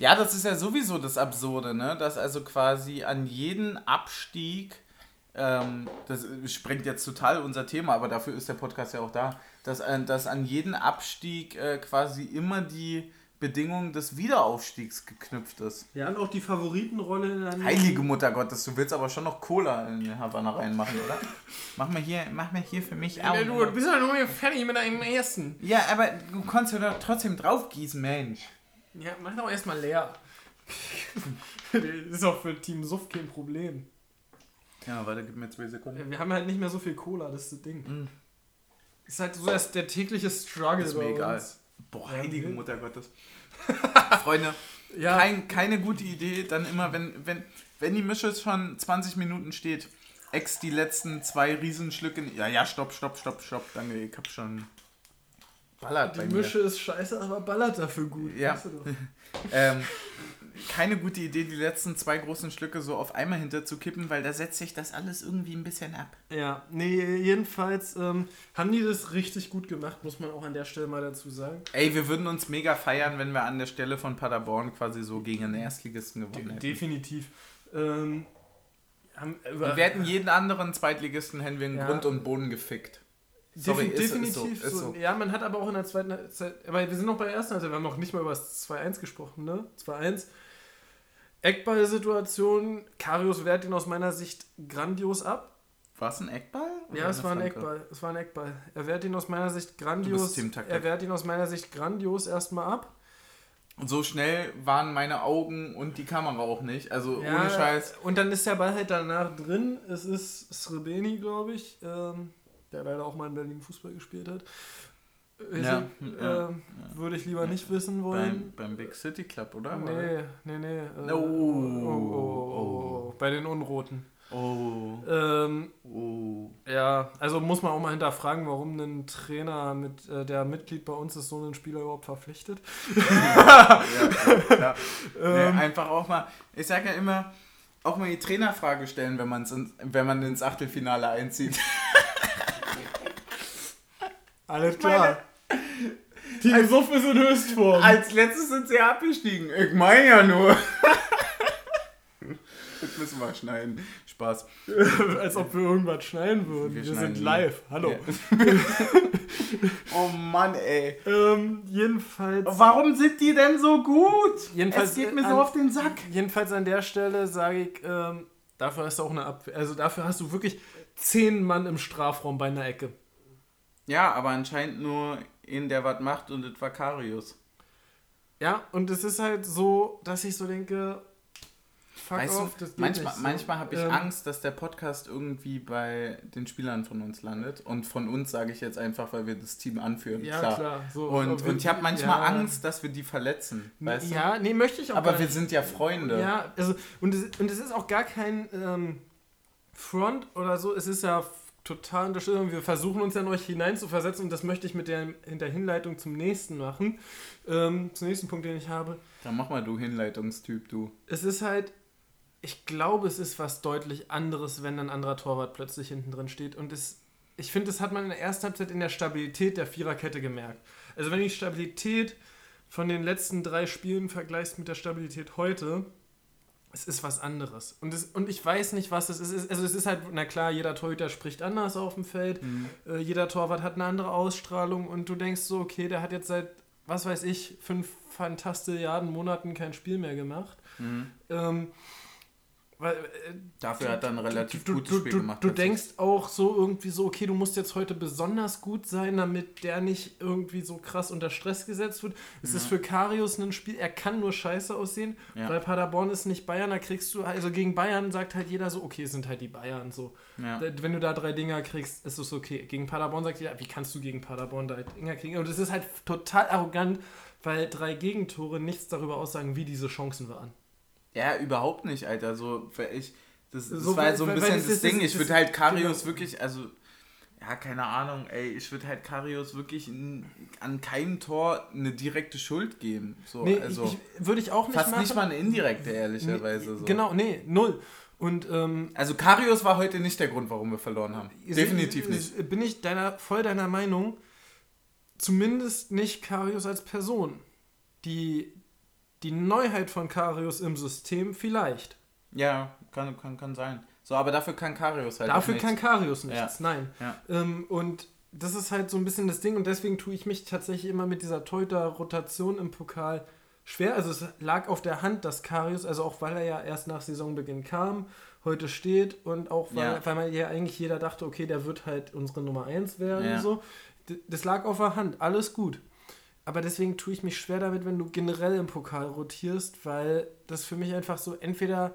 Ja, das ist ja sowieso das Absurde, ne? Dass also quasi an jeden Abstieg, ähm, das sprengt jetzt total unser Thema, aber dafür ist der Podcast ja auch da, dass, an- dass an jeden Abstieg äh, quasi immer die Bedingung des Wiederaufstiegs geknüpft ist. Ja, und auch die Favoritenrolle in der Heilige Mutter Gottes, du willst aber schon noch Cola in die Havanna reinmachen, oder? Mach mal hier, mach mal hier für mich. Ja, du bist ja nur fertig mit deinem ersten. Ja, aber du kannst ja doch trotzdem draufgießen, Mensch. Ja, mach doch erstmal leer. das [laughs] ist auch für Team Suff kein Problem. Ja, warte, gib mir zwei Sekunden. Wir haben halt nicht mehr so viel Cola, das ist das Ding. Mm. Ist halt so das, der tägliche Struggle Ist bei mir egal. uns. Boah, Ja, heilige okay. Mutter Gottes. [laughs] Freunde, Ja, kein, keine gute Idee, dann immer, wenn, wenn, wenn die Mische schon 20 Minuten steht, ex die letzten zwei Riesenschlücke. Ja, ja, stopp, stopp, stopp, stopp. Danke, ich hab schon ballert bei die mir. Mische ist scheiße, aber ballert dafür gut. Ja. Weißt du doch. [laughs] Ähm, keine gute Idee, die letzten zwei großen Schlücke so auf einmal hinterzukippen, weil da setzt sich das alles irgendwie ein bisschen ab. Ja, nee, jedenfalls ähm, haben die das richtig gut gemacht, muss man auch an der Stelle mal dazu sagen. Ey, wir würden uns mega feiern, wenn wir an der Stelle von Paderborn quasi so gegen einen Erstligisten gewonnen hätten. Definitiv. Ähm, haben, wir hätten jeden anderen Zweitligisten hätten wir in Ja. Grund und Boden gefickt. Sorry, Defi- ist- ist definitiv so, ist so. so. Ja, man hat aber auch in der zweiten Halbzeit, aber wir sind noch bei der ersten Halbzeit, wir haben noch nicht mal über das 2-1 gesprochen, ne? 2-1. Eckball-Situation, Karius wehrt ihn aus meiner Sicht grandios ab. War es ein Eckball? Ja, es war ein? Eckball. Es war ein Eckball. Er wehrt ihn aus meiner Sicht grandios. Er wehrt ihn aus meiner Sicht grandios erstmal ab. Und so schnell waren meine Augen und die Kamera auch nicht. Also Ja, ohne Scheiß. Und dann ist der Ball halt danach drin. Es ist Srebeni, glaube ich, ähm, der leider auch mal in Berlin Fußball gespielt hat. Weiß Ja, ich, ja, Würde ich lieber nicht wissen wollen. Beim, beim Big City Club, oder? Nee, nee, nee. Äh, Oh. oh, oh, oh, oh. Bei den Unroten. Oh. Ähm, Oh. ja, also muss man auch mal hinterfragen, warum ein Trainer, mit, äh, der Mitglied bei uns ist, so einen Spieler überhaupt verpflichtet. [laughs] Ja, klar. Ähm. nee, einfach auch mal, ich sage ja immer, auch mal die Trainerfrage stellen, wenn, man's in, wenn man ins Achtelfinale einzieht. [laughs] Alles klar. Team Suff ist in Höchstform. Als letztes sind sie abgestiegen. Ich meine ja nur. [laughs] das müssen wir schneiden. Spaß. [laughs] Als ob wir irgendwas schneiden würden. Wir Wir, sind live. Hallo. Ja. [laughs] oh Mann, ey. Ähm, jedenfalls. Warum sind die denn so gut? Jedenfalls es geht mir an- so auf den Sack. Jedenfalls an der Stelle sage ich, ähm, dafür hast du auch eine Abwehr. Also dafür hast du wirklich zehn Mann im Strafraum bei einer Ecke. Ja, aber anscheinend nur in der was macht und das war Karius. Ja, und es ist halt so, dass ich so denke, fuck weißt off, du, manchmal, so. manchmal habe ich ähm, Angst, dass der Podcast irgendwie bei den Spielern von uns landet. Und von uns sage ich jetzt einfach, weil wir das Team anführen. Ja, klar. klar so, und, und ich habe manchmal ja. Angst, dass wir die verletzen. Weißt ja, du? nee, möchte ich auch Aber wir sind ja Freunde. Ja, also, und es, und es ist auch gar kein ähm, Front oder so. Es ist ja total Unterstützung. Wir versuchen uns ja in euch hineinzuversetzen und das möchte ich mit der, in der Hinleitung zum nächsten machen. Ähm, zum nächsten Punkt, den ich habe. Dann mach mal du Hinleitungstyp, du. Es ist halt, ich glaube, es ist was deutlich anderes, wenn ein anderer Torwart plötzlich hinten drin steht. Und es, ich finde, das hat man in der ersten Halbzeit in der Stabilität der Viererkette gemerkt. Also wenn du die Stabilität von den letzten drei Spielen vergleichst mit der Stabilität heute, es ist was anderes. Und, es, und ich weiß nicht, was es ist. Also es ist halt, na klar, jeder Torhüter spricht anders auf dem Feld. Mhm. Äh, jeder Torwart hat eine andere Ausstrahlung und du denkst so, okay, der hat jetzt seit, was weiß ich, fünf Fantastilliarden Monaten kein Spiel mehr gemacht. Mhm. Ähm, weil, äh, Dafür hat er ein relativ du, gutes du, Spiel du, gemacht. Du denkst auch so irgendwie so, okay, du musst jetzt heute besonders gut sein, damit der nicht irgendwie so krass unter Stress gesetzt wird. Es ja. ist für Karius ein Spiel, er kann nur scheiße aussehen, ja. weil Paderborn ist nicht Bayern, da kriegst du, also gegen Bayern sagt halt jeder so, okay, sind halt die Bayern so. Ja. Wenn du da drei Dinger kriegst, ist es okay. Gegen Paderborn sagt jeder, wie kannst du gegen Paderborn drei Dinger kriegen? Und es ist halt total arrogant, weil drei Gegentore nichts darüber aussagen, wie diese Chancen waren. Ja, überhaupt nicht, Alter. So, ich, das, das so, war halt so ein bisschen das, das Ding. Ich würde halt Karius genau. wirklich, also, ja, keine Ahnung, ey, ich würde halt Karius wirklich in, an keinem Tor eine direkte Schuld geben. So, nee, also, würde ich auch nicht Fast machen. nicht mal eine indirekte, ehrlicherweise. Nee, so. Genau, nee, null. Und, ähm, also Karius war heute nicht der Grund, warum wir verloren haben. Definitiv nicht. Bin ich deiner, voll deiner Meinung. Zumindest nicht Karius als Person. Die, die Neuheit von Karius im System vielleicht. Ja, kann, kann, kann sein. So, aber dafür kann Karius halt Dafür kann Karius nichts, ja. nein. Ja. Ähm, und das ist halt so ein bisschen das Ding und deswegen tue ich mich tatsächlich immer mit dieser Teuter-Rotation im Pokal schwer. Also es lag auf der Hand, dass Karius, also auch weil er ja erst nach Saisonbeginn kam, heute steht und auch weil, ja. weil man ja eigentlich jeder dachte, okay, der wird halt unsere Nummer 1 werden. Ja. So. Das lag auf der Hand, alles gut. Aber deswegen tue ich mich schwer damit, wenn du generell im Pokal rotierst, weil das für mich einfach so, entweder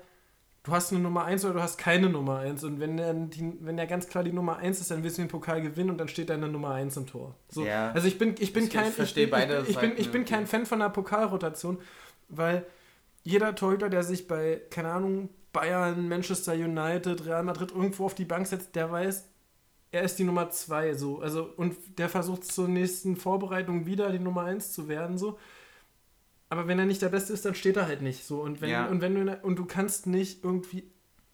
du hast eine Nummer 1 oder du hast keine Nummer 1. Und wenn der, die, wenn ganz klar die Nummer 1 ist, dann willst du den Pokal gewinnen und dann steht deine Nummer 1 im Tor. So. Ja. Also ich bin, ich bin ich, kein. Ich verstehe beide. Ich, ich, bin, ich bin kein Fan von einer Pokalrotation, weil jeder Torhüter, der sich bei, keine Ahnung, Bayern, Manchester United, Real Madrid irgendwo auf die Bank setzt, der weiß, er ist die Nummer zwei, so. Also, und der versucht zur nächsten Vorbereitung wieder die Nummer eins zu werden, so. Aber wenn er nicht der Beste ist, dann steht er halt nicht so. Und wenn, ja. und wenn du und du kannst nicht irgendwie.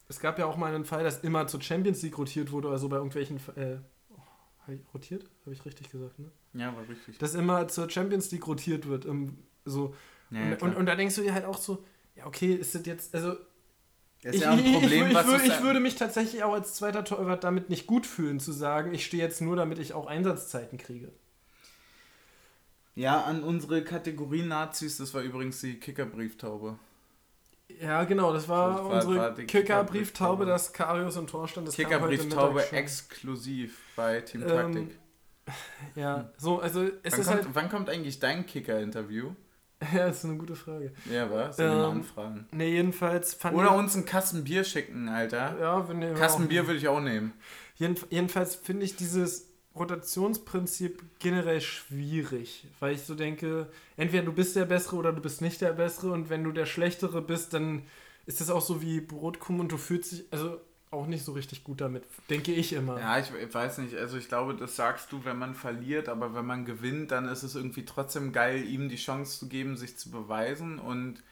Es gab ja auch mal einen Fall, dass immer zur Champions League rotiert wurde, also bei irgendwelchen. Äh, oh, rotiert? Habe ich richtig gesagt, ne? Ja, war richtig. Dass immer zur Champions League rotiert wird. Im, so. Ja, und, und, und, da denkst du dir halt auch so, ja, okay, ist das jetzt, also das ist ich, ja ein Problem, ich, ich, was ich, ich würde mich tatsächlich auch als zweiter Torwart damit nicht gut fühlen, zu sagen, ich stehe jetzt nur, damit ich auch Einsatzzeiten kriege. Ja, an unsere Kategorie Nazis, das war übrigens die Kickerbrieftaube. Ja, genau, das war das unsere war, war Kicker-Brieftaube, dass Karius im Tor stand. Kicker-Brieftaube exklusiv bei Team Taktik. Ähm, [laughs] ja, so, also es wann ist kommt, halt... Wann kommt eigentlich dein Kicker-Interview? [laughs] Ja, das ist eine gute Frage. Ja, was? Sollen ähm, wir anfragen? Ne, jedenfalls fand Oder uns einen Kasten Bier schicken, Alter. Ja, wir nehmen Kasten Bier würde ich auch nehmen. Jeden, jedenfalls finde ich dieses Rotationsprinzip generell schwierig, weil ich so denke, entweder du bist der Bessere oder du bist nicht der Bessere und wenn du der Schlechtere bist, dann ist das auch so wie Brotkuchen und du fühlst dich, also auch nicht so richtig gut damit, denke ich immer. Ja, ich, ich, weiß nicht. Also ich glaube, das sagst du, wenn man verliert, aber wenn man gewinnt, dann ist es irgendwie trotzdem geil, ihm die Chance zu geben, sich zu beweisen und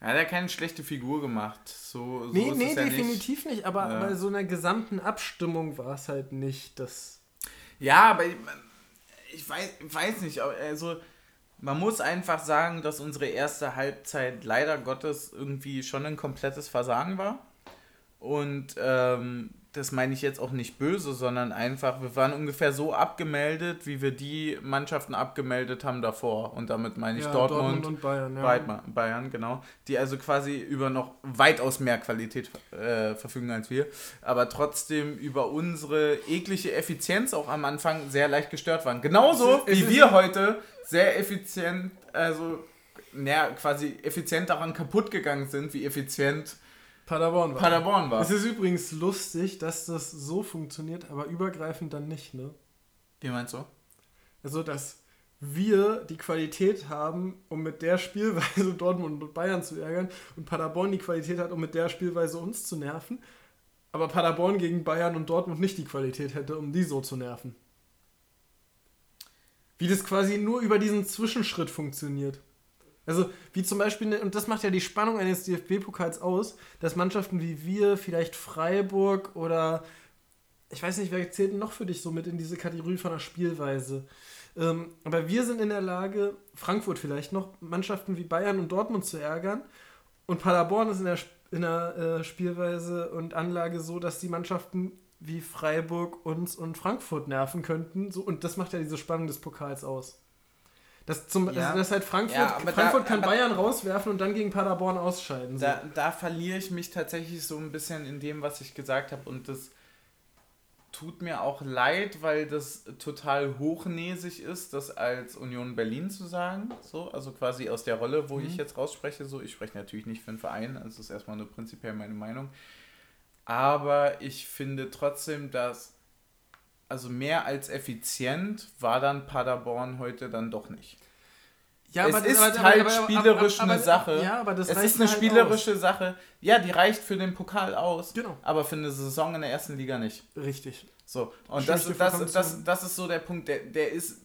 er hat ja keine schlechte Figur gemacht. So, so nee, nee, definitiv nicht, nicht aber ja. bei so einer gesamten Abstimmung war es halt nicht das. Ja, aber ich, ich weiß, weiß nicht, also man muss einfach sagen, dass unsere erste Halbzeit leider Gottes irgendwie schon ein komplettes Versagen war. Und ähm, das meine ich jetzt auch nicht böse, sondern einfach, wir waren ungefähr so abgemeldet, wie wir die Mannschaften abgemeldet haben davor. Und damit meine ich ja, Dortmund, Dortmund, und Bayern. Ja. Bayern, genau. Die also quasi über noch weitaus mehr Qualität äh, verfügen als wir, aber trotzdem über unsere eklige Effizienz auch am Anfang sehr leicht gestört waren. Genauso wie wir heute sehr effizient, also naja, quasi effizient daran kaputt gegangen sind, wie effizient Paderborn war. Paderborn war. Es ist übrigens lustig, dass das so funktioniert, aber übergreifend dann nicht, ne? Wie meinst du? Also, dass wir die Qualität haben, um mit der Spielweise [laughs] Dortmund und Bayern zu ärgern und Paderborn die Qualität hat, um mit der Spielweise uns zu nerven, aber Paderborn gegen Bayern und Dortmund nicht die Qualität hätte, um die so zu nerven. Wie das quasi nur über diesen Zwischenschritt funktioniert. Also, wie zum Beispiel, und das macht ja die Spannung eines DFB-Pokals aus, dass Mannschaften wie wir, vielleicht Freiburg oder ich weiß nicht, wer zählt noch für dich so mit in diese Kategorie von der Spielweise? Ähm, aber wir sind in der Lage, Frankfurt vielleicht noch, Mannschaften wie Bayern und Dortmund zu ärgern. Und Paderborn ist in der, in der äh, Spielweise und Anlage so, dass die Mannschaften wie Freiburg uns und Frankfurt nerven könnten. So, und das macht ja diese Spannung des Pokals aus. Das, zum, ja. also das halt Frankfurt, ja, Frankfurt da, kann Bayern rauswerfen und dann gegen Paderborn ausscheiden. So. Da, da verliere ich mich tatsächlich so ein bisschen in dem, was ich gesagt habe. Und das tut mir auch leid, weil das total hochnäsig ist, das als Union Berlin zu sagen. So, also quasi aus der Rolle, wo mhm. ich jetzt rausspreche. So, ich spreche natürlich nicht für einen Verein, also das ist erstmal nur prinzipiell meine Meinung. Aber ich finde trotzdem, dass also mehr als effizient war dann Paderborn heute dann doch nicht. Ja, es aber ist aber, halt aber, spielerisch eine Sache. Ja, aber das es ist eine halt spielerische aus. Sache. Ja, die reicht für den Pokal aus. Genau. Aber für eine Saison in der ersten Liga nicht. Richtig. So, und das, das, das, das, das ist so der Punkt, der, der ist.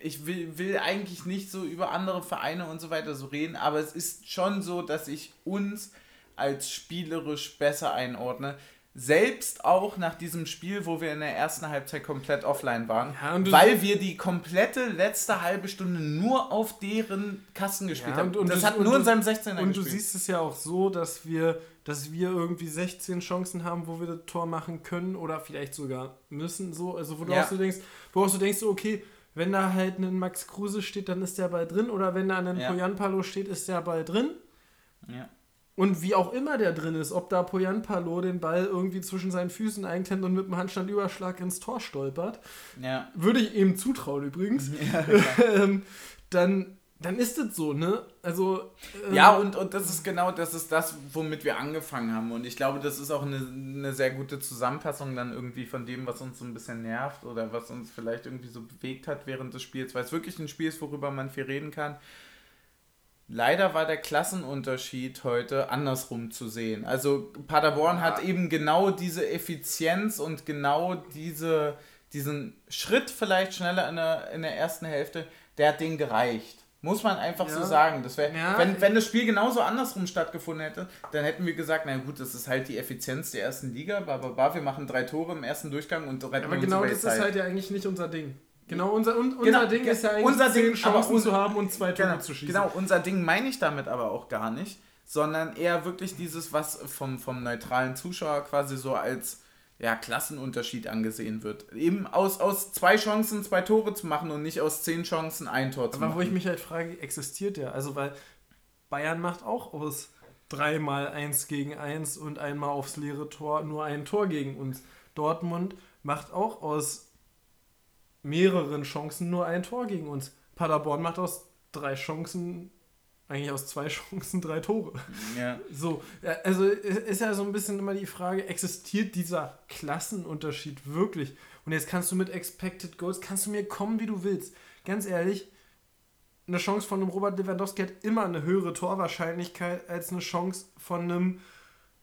Ich will, will eigentlich nicht so über andere Vereine und so weiter so reden, aber es ist schon so, dass ich uns als spielerisch besser einordne selbst auch nach diesem Spiel, wo wir in der ersten Halbzeit komplett offline waren, ja, weil wir die komplette letzte halbe Stunde nur auf deren Kasten gespielt ja, haben. Und, das hat nur in seinem 16er Und gespielt. du siehst es ja auch so, dass wir, dass wir irgendwie 16 Chancen haben, wo wir das Tor machen können oder vielleicht sogar müssen. So, also wo du ja. auch so denkst, wo auch so denkst, okay, wenn da halt ein Max Kruse steht, dann ist der Ball drin. Oder wenn da ein ja. Poyan Palo steht, ist der Ball drin. Ja. Und wie auch immer der drin ist, ob da Poyan Palo den Ball irgendwie zwischen seinen Füßen einklemmt und mit dem Handstandüberschlag ins Tor stolpert, ja. würde ich ihm zutrauen übrigens, [laughs] ja, [laughs] ähm, dann, dann ist es so, ne? Also. Ähm, ja, und, und das ist genau das ist das, womit wir angefangen haben. Und ich glaube, das ist auch eine, eine sehr gute Zusammenfassung dann irgendwie von dem, was uns so ein bisschen nervt oder was uns vielleicht irgendwie so bewegt hat während des Spiels, weil es wirklich ein Spiel ist, worüber man viel reden kann. Leider war der Klassenunterschied heute andersrum zu sehen. Also Paderborn ja. hat eben genau diese Effizienz und genau diese, diesen Schritt vielleicht schneller in der, in der ersten Hälfte, der hat denen gereicht. Muss man einfach ja. so sagen. Das wär, ja. wenn, wenn das Spiel genauso andersrum stattgefunden hätte, dann hätten wir gesagt, na gut, das ist halt die Effizienz der ersten Liga, bla, wir machen drei Tore im ersten Durchgang und retten Aber genau das ist halt ja eigentlich nicht unser Ding. Genau, unser, un, unser genau, Ding ist ja eigentlich unser Ding, Chancen un, zu haben und zwei Tore genau, zu schießen. Genau, unser Ding meine ich damit aber auch gar nicht, sondern eher wirklich dieses, was vom, vom neutralen Zuschauer quasi so als ja, Klassenunterschied angesehen wird. Eben aus, aus zwei Chancen zwei Tore zu machen und nicht aus zehn Chancen ein Tor zu aber machen. Aber wo ich mich halt frage, existiert der? Also, weil Bayern macht auch aus dreimal eins gegen eins und einmal aufs leere Tor nur ein Tor gegen uns. Dortmund macht auch aus mehreren Chancen nur ein Tor gegen uns. Paderborn macht aus drei Chancen, eigentlich aus zwei [laughs] Chancen drei Tore. Ja. So, also ist ja so ein bisschen immer die Frage, existiert dieser Klassenunterschied wirklich? Und jetzt kannst du mit Expected Goals, kannst du mir kommen, wie du willst. Ganz ehrlich, eine Chance von einem Robert Lewandowski hat immer eine höhere Torwahrscheinlichkeit als eine Chance von einem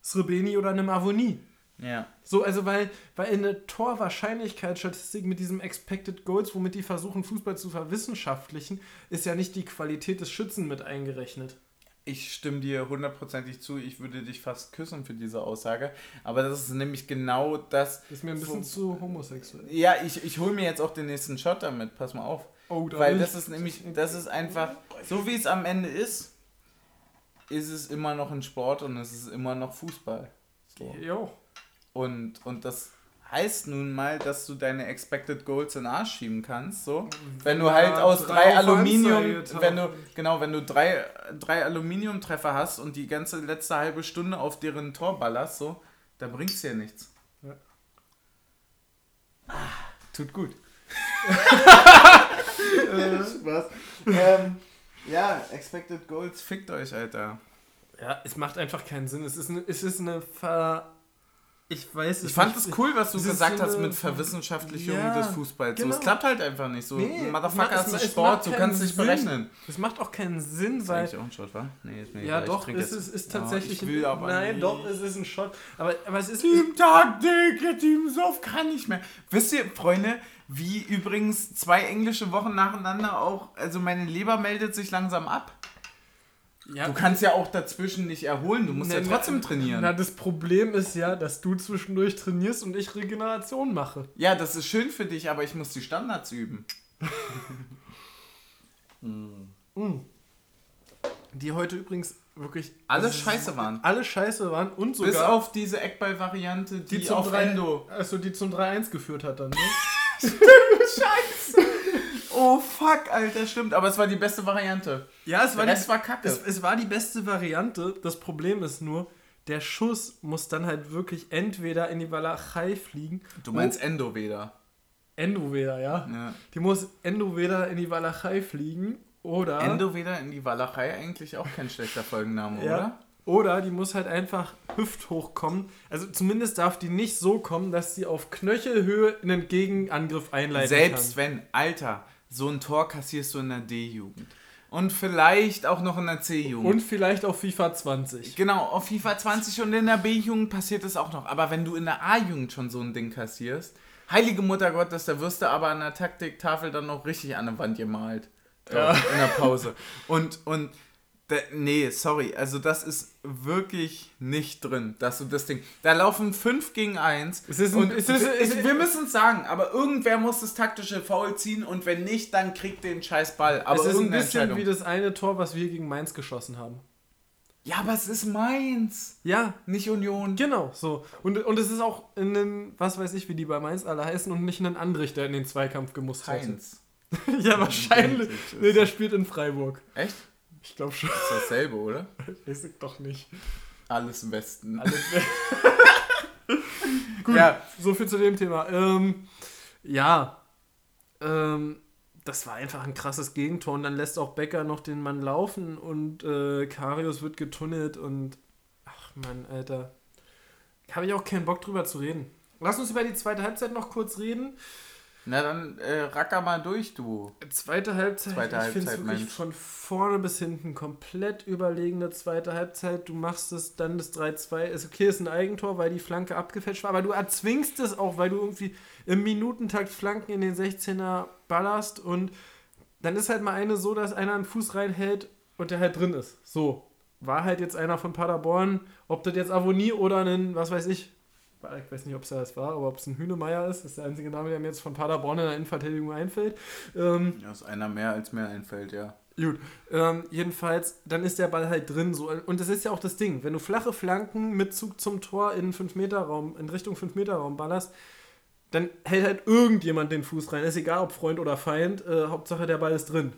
Srebeni oder einem Avonie. Ja. So, also weil, weil eine Torwahrscheinlichkeitsstatistik mit diesem Expected Goals, womit die versuchen, Fußball zu verwissenschaftlichen, ist ja nicht die Qualität des Schützen mit eingerechnet. Ich stimme dir hundertprozentig zu. Ich würde dich fast küssen für diese Aussage. Aber das ist nämlich genau das. Das ist mir ein bisschen zu homosexuell. Ja, ich, ich hole mir jetzt auch den nächsten Shot damit. Pass mal auf. Oh, da Weil das ist nämlich, das ist einfach, so wie es am Ende ist, ist es immer noch ein Sport und es ist immer noch Fußball. So. Jo. Und, und das heißt nun mal, dass du deine Expected Goals in den Arsch schieben kannst. So. Wenn du halt aus drei, drei Aluminium, wenn du, genau, wenn du drei, drei Aluminiumtreffer hast und die ganze letzte halbe Stunde auf deren Tor ballerst, so, da bringt's dir nichts. Ja. Ah, tut gut. äh, Spaß. ähm, Ja, Expected Goals, fickt euch, Alter. Ja, es macht einfach keinen Sinn. Es ist eine, es ist eine Ver ich weiß es Ich fand es cool, was du Es ist gesagt so hast mit Verwissenschaftlichung Ja, des Fußballs. So, genau. es klappt halt einfach nicht. So, Nee, Motherfucker, es es ist es Sport, du kannst nicht Sinn. berechnen. Es macht auch keinen Sinn, Ist weil. eigentlich auch ein Shot, wa? Nee, ist mir Ja, egal. Doch, es ist, ist tatsächlich. ich will aber nein, nicht. doch, es ist ein Shot. Aber, aber es ist. Teamtaktik, Team Soft kann nicht mehr. Wisst ihr, Freunde, wie übrigens zwei englische Wochen nacheinander auch, also meine Leber meldet sich langsam ab. Ja, Du kannst ja auch dazwischen nicht erholen, du musst ja Na, trotzdem na, trainieren. Na, das Problem ist ja, dass du zwischendurch trainierst und ich Regeneration mache. Ja, das ist schön für dich, aber ich muss die Standards üben. [laughs] Die heute übrigens wirklich Alle scheiße waren. Alle scheiße waren und sogar Bis auf diese Eckball-Variante, die, auf Endo. Also die zum 3-1 geführt hat dann, ne? [laughs] Scheiße! Oh fuck, Alter, stimmt. Aber es war die beste Variante. Ja, es Der Rest war kacke. Es, es war die beste Variante. Das Problem ist nur, der Schuss muss dann halt wirklich entweder in die Walachei fliegen. Du meinst Endo wieder. Endoveder, ja? Ja. Die muss Endoveder in die Walachei fliegen oder. Endo wieder in die Walachei eigentlich auch kein schlechter Folgenname, oder? ja. Oder die muss halt einfach hüfthoch kommen. Also zumindest darf die nicht so kommen, dass sie auf Knöchelhöhe einen Gegenangriff einleiten Selbst kann. wenn, Alter, so ein Tor kassierst du in der D-Jugend. Und vielleicht auch noch in der C-Jugend. Und vielleicht auf FIFA 20. Genau, auf FIFA 20 und in der B-Jugend passiert es auch noch. Aber wenn du in der A-Jugend schon so ein Ding kassierst, heilige Mutter Gottes, da wirst du aber an der Taktiktafel dann noch richtig an der Wand gemalt. Ja. Ja. In der Pause. Und, und, da, nee, sorry, also das ist wirklich nicht drin, dass du das Ding. Da laufen 5 gegen 1. Es ist ein- und es ist- wir- es ist- wir müssen es sagen, aber irgendwer muss das taktische Foul ziehen und wenn nicht, dann kriegt den scheiß Ball. Aber es ist ein bisschen wie das eine Tor, was wir gegen Mainz geschossen haben. Ja, aber es ist meins, Ja, nicht Union. Genau, so. Und, und es ist auch in den, was weiß ich, wie die bei Mainz alle heißen und nicht ein Andrich, der in den Zweikampf gemusst hat. Heinz. [laughs] ja, wahrscheinlich. Nee, der spielt in Freiburg. Echt? Ich glaube schon. Ist dasselbe, oder? [laughs] Weiß ich doch nicht. Alles im Westen. Alles [laughs] Gut. Ja, so viel zu dem Thema. Ähm, ja. Ähm, das war einfach ein krasses Gegentor und dann lässt auch Becker noch den Mann laufen und äh, Karius wird getunnelt und ach Mann, Alter. Habe ich auch keinen Bock drüber zu reden. Lass uns über die zweite Halbzeit noch kurz reden. Na dann äh, racker mal durch, du. Zweite Halbzeit, Zweite ich finde es Halbzeit, wirklich Mensch. von vorne bis hinten komplett überlegene zweite Halbzeit. Du machst es dann das 3-2. Ist okay, ist ein Eigentor, weil die Flanke abgefälscht war, aber du erzwingst es auch, weil du irgendwie im Minutentakt Flanken in den 16er ballerst und dann ist halt mal eine so, dass einer einen Fuß reinhält und der halt drin ist. So. War halt jetzt einer von Paderborn, ob das jetzt Avonie oder ein, was weiß ich, ich weiß nicht, ob es das war, aber ob es ein Hühnemeier ist, ist der einzige Name, der mir jetzt von Paderborn in der Innenverteidigung einfällt. Ähm, Ja, ist einer mehr als mir einfällt, ja. gut, ähm, jedenfalls, dann ist der Ball halt drin. So. Und das ist ja auch das Ding, wenn du flache Flanken mit Zug zum Tor in 5-Meter-Raum, in Richtung 5-Meter-Raum ballerst, dann hält halt irgendjemand den Fuß rein. Ist egal, ob Freund oder Feind, äh, Hauptsache der Ball ist drin.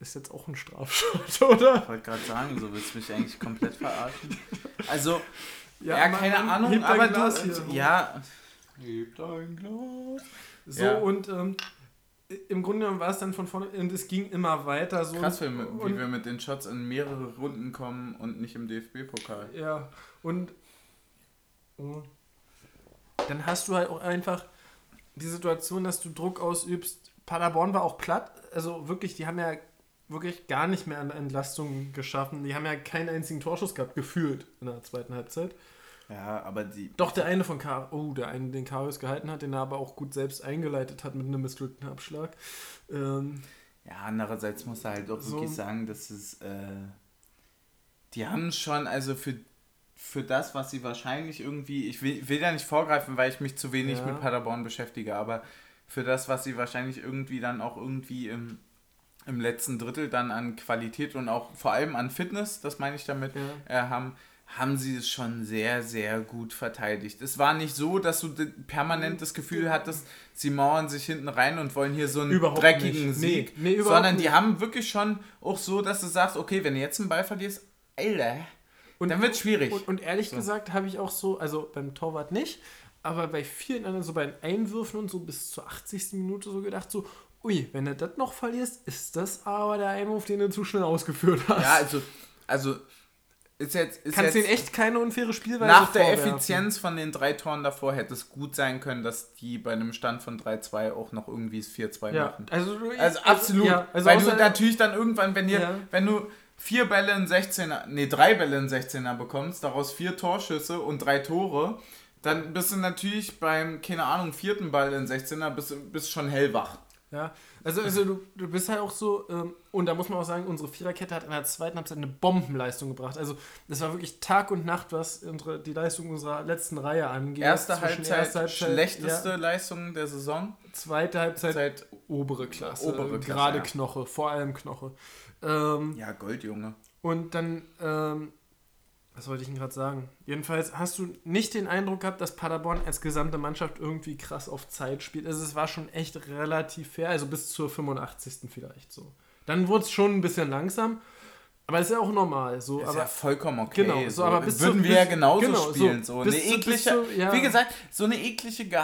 Ist jetzt auch ein Strafschott, [laughs] oder? Ich wollte gerade sagen, so willst du mich eigentlich komplett verarschen. Also, ja, man- keine man Ahnung, hebt aber Glas du. hier. Ja. Hebt ein Glas. So, Ja. und ähm, im Grunde genommen war es dann von vorne, und es ging immer weiter. So Krass, wie, und, wie wir mit den Shots in mehrere Runden kommen und nicht im DFB-Pokal. Ja, und dann hast du halt auch einfach die Situation, dass du Druck ausübst. Paderborn war auch platt, also wirklich, die haben ja wirklich gar nicht mehr an Entlastung geschaffen. Die haben ja keinen einzigen Torschuss gehabt, gefühlt in der zweiten Halbzeit. Ja, aber die. Doch, der eine von Kar oh, der eine, den Karius gehalten hat, den er aber auch gut selbst eingeleitet hat mit einem missglückten Abschlag. Ähm, Ja, andererseits muss er halt auch So. wirklich sagen, dass es. Äh, die haben schon, also für, für das, was sie wahrscheinlich irgendwie. Ich will, will da nicht vorgreifen, weil ich mich zu wenig Ja. mit Paderborn beschäftige, aber für das, was sie wahrscheinlich irgendwie dann auch irgendwie im, im letzten Drittel dann an Qualität und auch vor allem an Fitness, das meine ich damit, Ja. äh, haben, haben sie es schon sehr, sehr gut verteidigt. Es war nicht so, dass du permanent das Gefühl hattest, sie mauern sich hinten rein und wollen hier so einen Überhaupt dreckigen nicht. Sieg. Nee, nee, sondern die nicht. haben wirklich schon auch so, dass du sagst, okay, wenn du jetzt einen Ball verlierst, Alter, Und, dann wird schwierig. Und, und ehrlich So. gesagt habe ich auch so, also beim Torwart nicht, aber bei vielen anderen, so bei den Einwürfen und so bis zur 80. Minute so gedacht, so, ui, wenn du das noch verlierst, ist das aber der Einwurf, den du zu schnell ausgeführt hast. Ja, also, also ist jetzt. Ist Kannst jetzt echt keine unfaire Spielweise nach der vorwerfen. Effizienz von den drei Toren davor hätte es gut sein können, dass die bei einem Stand von 3-2 auch noch irgendwie das 4-2 Ja, machen. also, Also absolut. ja, also Weil du natürlich dann irgendwann, wenn, dir, Ja. wenn du vier Bälle in 16er, nee, drei Bälle in 16er bekommst, daraus vier Torschüsse und drei Tore, dann bist du natürlich beim, keine Ahnung, vierten Ball in 16er, bist, du- bist schon hellwach. Ja, also, also du, du bist halt auch so, ähm, und da muss man auch sagen, unsere Viererkette hat in der zweiten Halbzeit eine Bombenleistung gebracht. Also das war wirklich Tag und Nacht, was unsere, die Leistung unserer letzten Reihe angeht. Erste Halbzeit, erster schlechteste ja, Leistung der Saison. zweite Halbzeit Seit, obere Klasse, Obere Klasse, gerade ja. Knoche, vor allem Knoche. Ähm, ja, Goldjunge. Und dann, ähm, was wollte ich denn gerade sagen? Jedenfalls hast du nicht den Eindruck gehabt, dass Paderborn als gesamte Mannschaft irgendwie krass auf Zeit spielt. Also es war schon echt relativ fair, also bis zur 85. vielleicht so. Dann wurde es schon ein bisschen langsam, aber das ist ja auch normal. So, ist aber ja vollkommen okay. Genau, so, aber bis würden zu- wir ja genauso genau, so, spielen. So, bis eine eklige, zu- ja. wie gesagt, so eine eklige,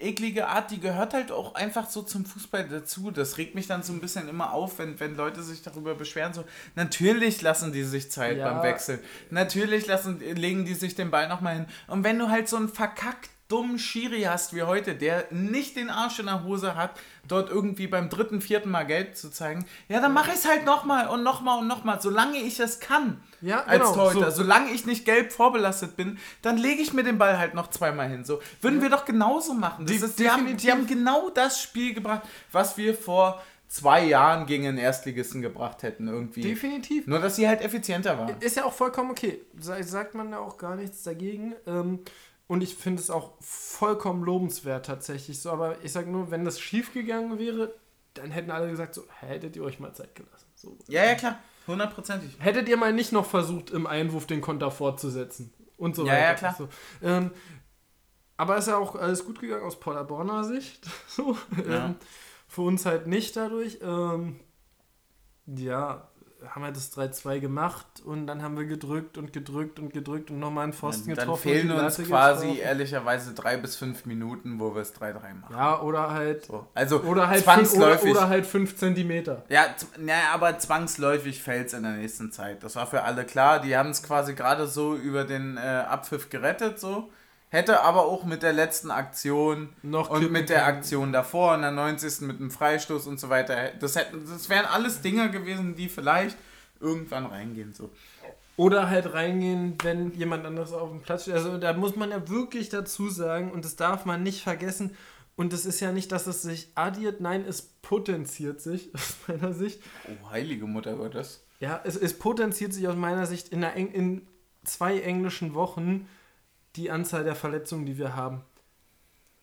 eklige Art, die gehört halt auch einfach so zum Fußball dazu. Das regt mich dann so ein bisschen immer auf, wenn, wenn Leute sich darüber beschweren. So, natürlich lassen die sich Zeit Ja. beim Wechsel. Natürlich lassen, legen die sich den Ball nochmal hin. Und wenn du halt so einen verkackt dummen Schiri hast wie heute, der nicht den Arsch in der Hose hat, dort irgendwie beim dritten, vierten Mal gelb zu zeigen, ja, dann mache ich es halt nochmal und nochmal und nochmal, solange ich es kann Ja, als genau, Torhüter. so. Solange ich nicht gelb vorbelastet bin, dann lege ich mir den Ball halt noch zweimal hin. So würden wir doch genauso machen. De- ist, die, haben, die haben genau das Spiel gebracht, was wir vor zwei Jahren gegen den Erstligisten gebracht hätten irgendwie. definitiv. Nur, dass sie halt effizienter waren. Ist ja auch vollkommen okay. Sa- Sagt man da auch gar nichts dagegen. Ähm, und ich finde es auch vollkommen lobenswert tatsächlich so. Aber ich sage nur, wenn das schief gegangen wäre, dann hätten alle gesagt, so, hättet ihr euch mal Zeit gelassen. So. Ja, ja, klar. Hundertprozentig. Hättet ihr mal nicht noch versucht, im Einwurf den Konter fortzusetzen. Und so Ja, weiter. ja, klar. So. Ähm, aber ist ja auch alles gut gegangen aus Paderborner Sicht. [laughs] So. Ja. Ähm, für uns halt nicht dadurch. Ähm, ja, haben wir das 3-2 gemacht und dann haben wir gedrückt und gedrückt und gedrückt und nochmal einen Pfosten Dann getroffen. fehlen und die uns quasi getroffen. ehrlicherweise drei bis fünf Minuten, wo wir es 3-3 machen. Ja, oder halt. So. Also Oder halt, fünf, oder, zwangsläufig. oder halt 5 Zentimeter. Ja, naja, aber zwangsläufig fällt es in der nächsten Zeit. Das war für alle klar. Die haben es quasi gerade so über den äh, Abpfiff gerettet, so. Hätte aber auch mit der letzten Aktion Noch und mit der. Aktion davor, in der 90. mit dem Freistoß und so weiter. Das, hätten, das wären alles Dinge gewesen, die vielleicht irgendwann reingehen. So. Oder halt reingehen, wenn jemand anderes auf dem Platz steht. Also da muss man ja wirklich dazu sagen, und das darf man nicht vergessen, und es ist ja nicht, dass es sich addiert, nein, es potenziert sich [laughs] aus meiner Sicht. Oh, heilige Mutter Gottes. Ja, es, es potenziert sich aus meiner Sicht in, Eng- in zwei englischen Wochen die Anzahl der Verletzungen, die wir haben.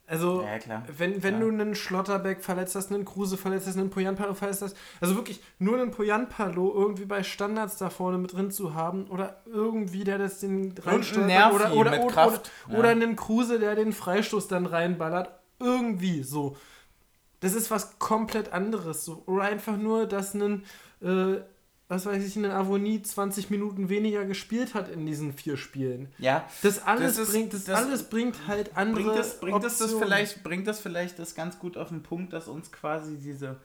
Also, Ja, wenn, wenn Klar. du einen Schlotterbeck verletzt hast, einen Kruse verletzt hast, einen Poyanpalo verletzt hast, also wirklich nur einen Poyanpalo irgendwie bei Standards da vorne mit drin zu haben oder irgendwie der das den reinstolpert oder, oder, oder, oder, Ja. oder einen Kruse, der den Freistoß dann reinballert. Irgendwie so. Das ist was komplett anderes. So. Oder einfach nur, dass ein, äh, was weiß ich, ein Avonie 20 Minuten weniger gespielt hat in diesen vier Spielen. Ja. Das alles, Das ist- bringt, das, das- alles bringt halt andere Bringt das, bringt, das das Optionen. vielleicht, bringt das vielleicht das ganz gut auf den Punkt, dass uns quasi diese,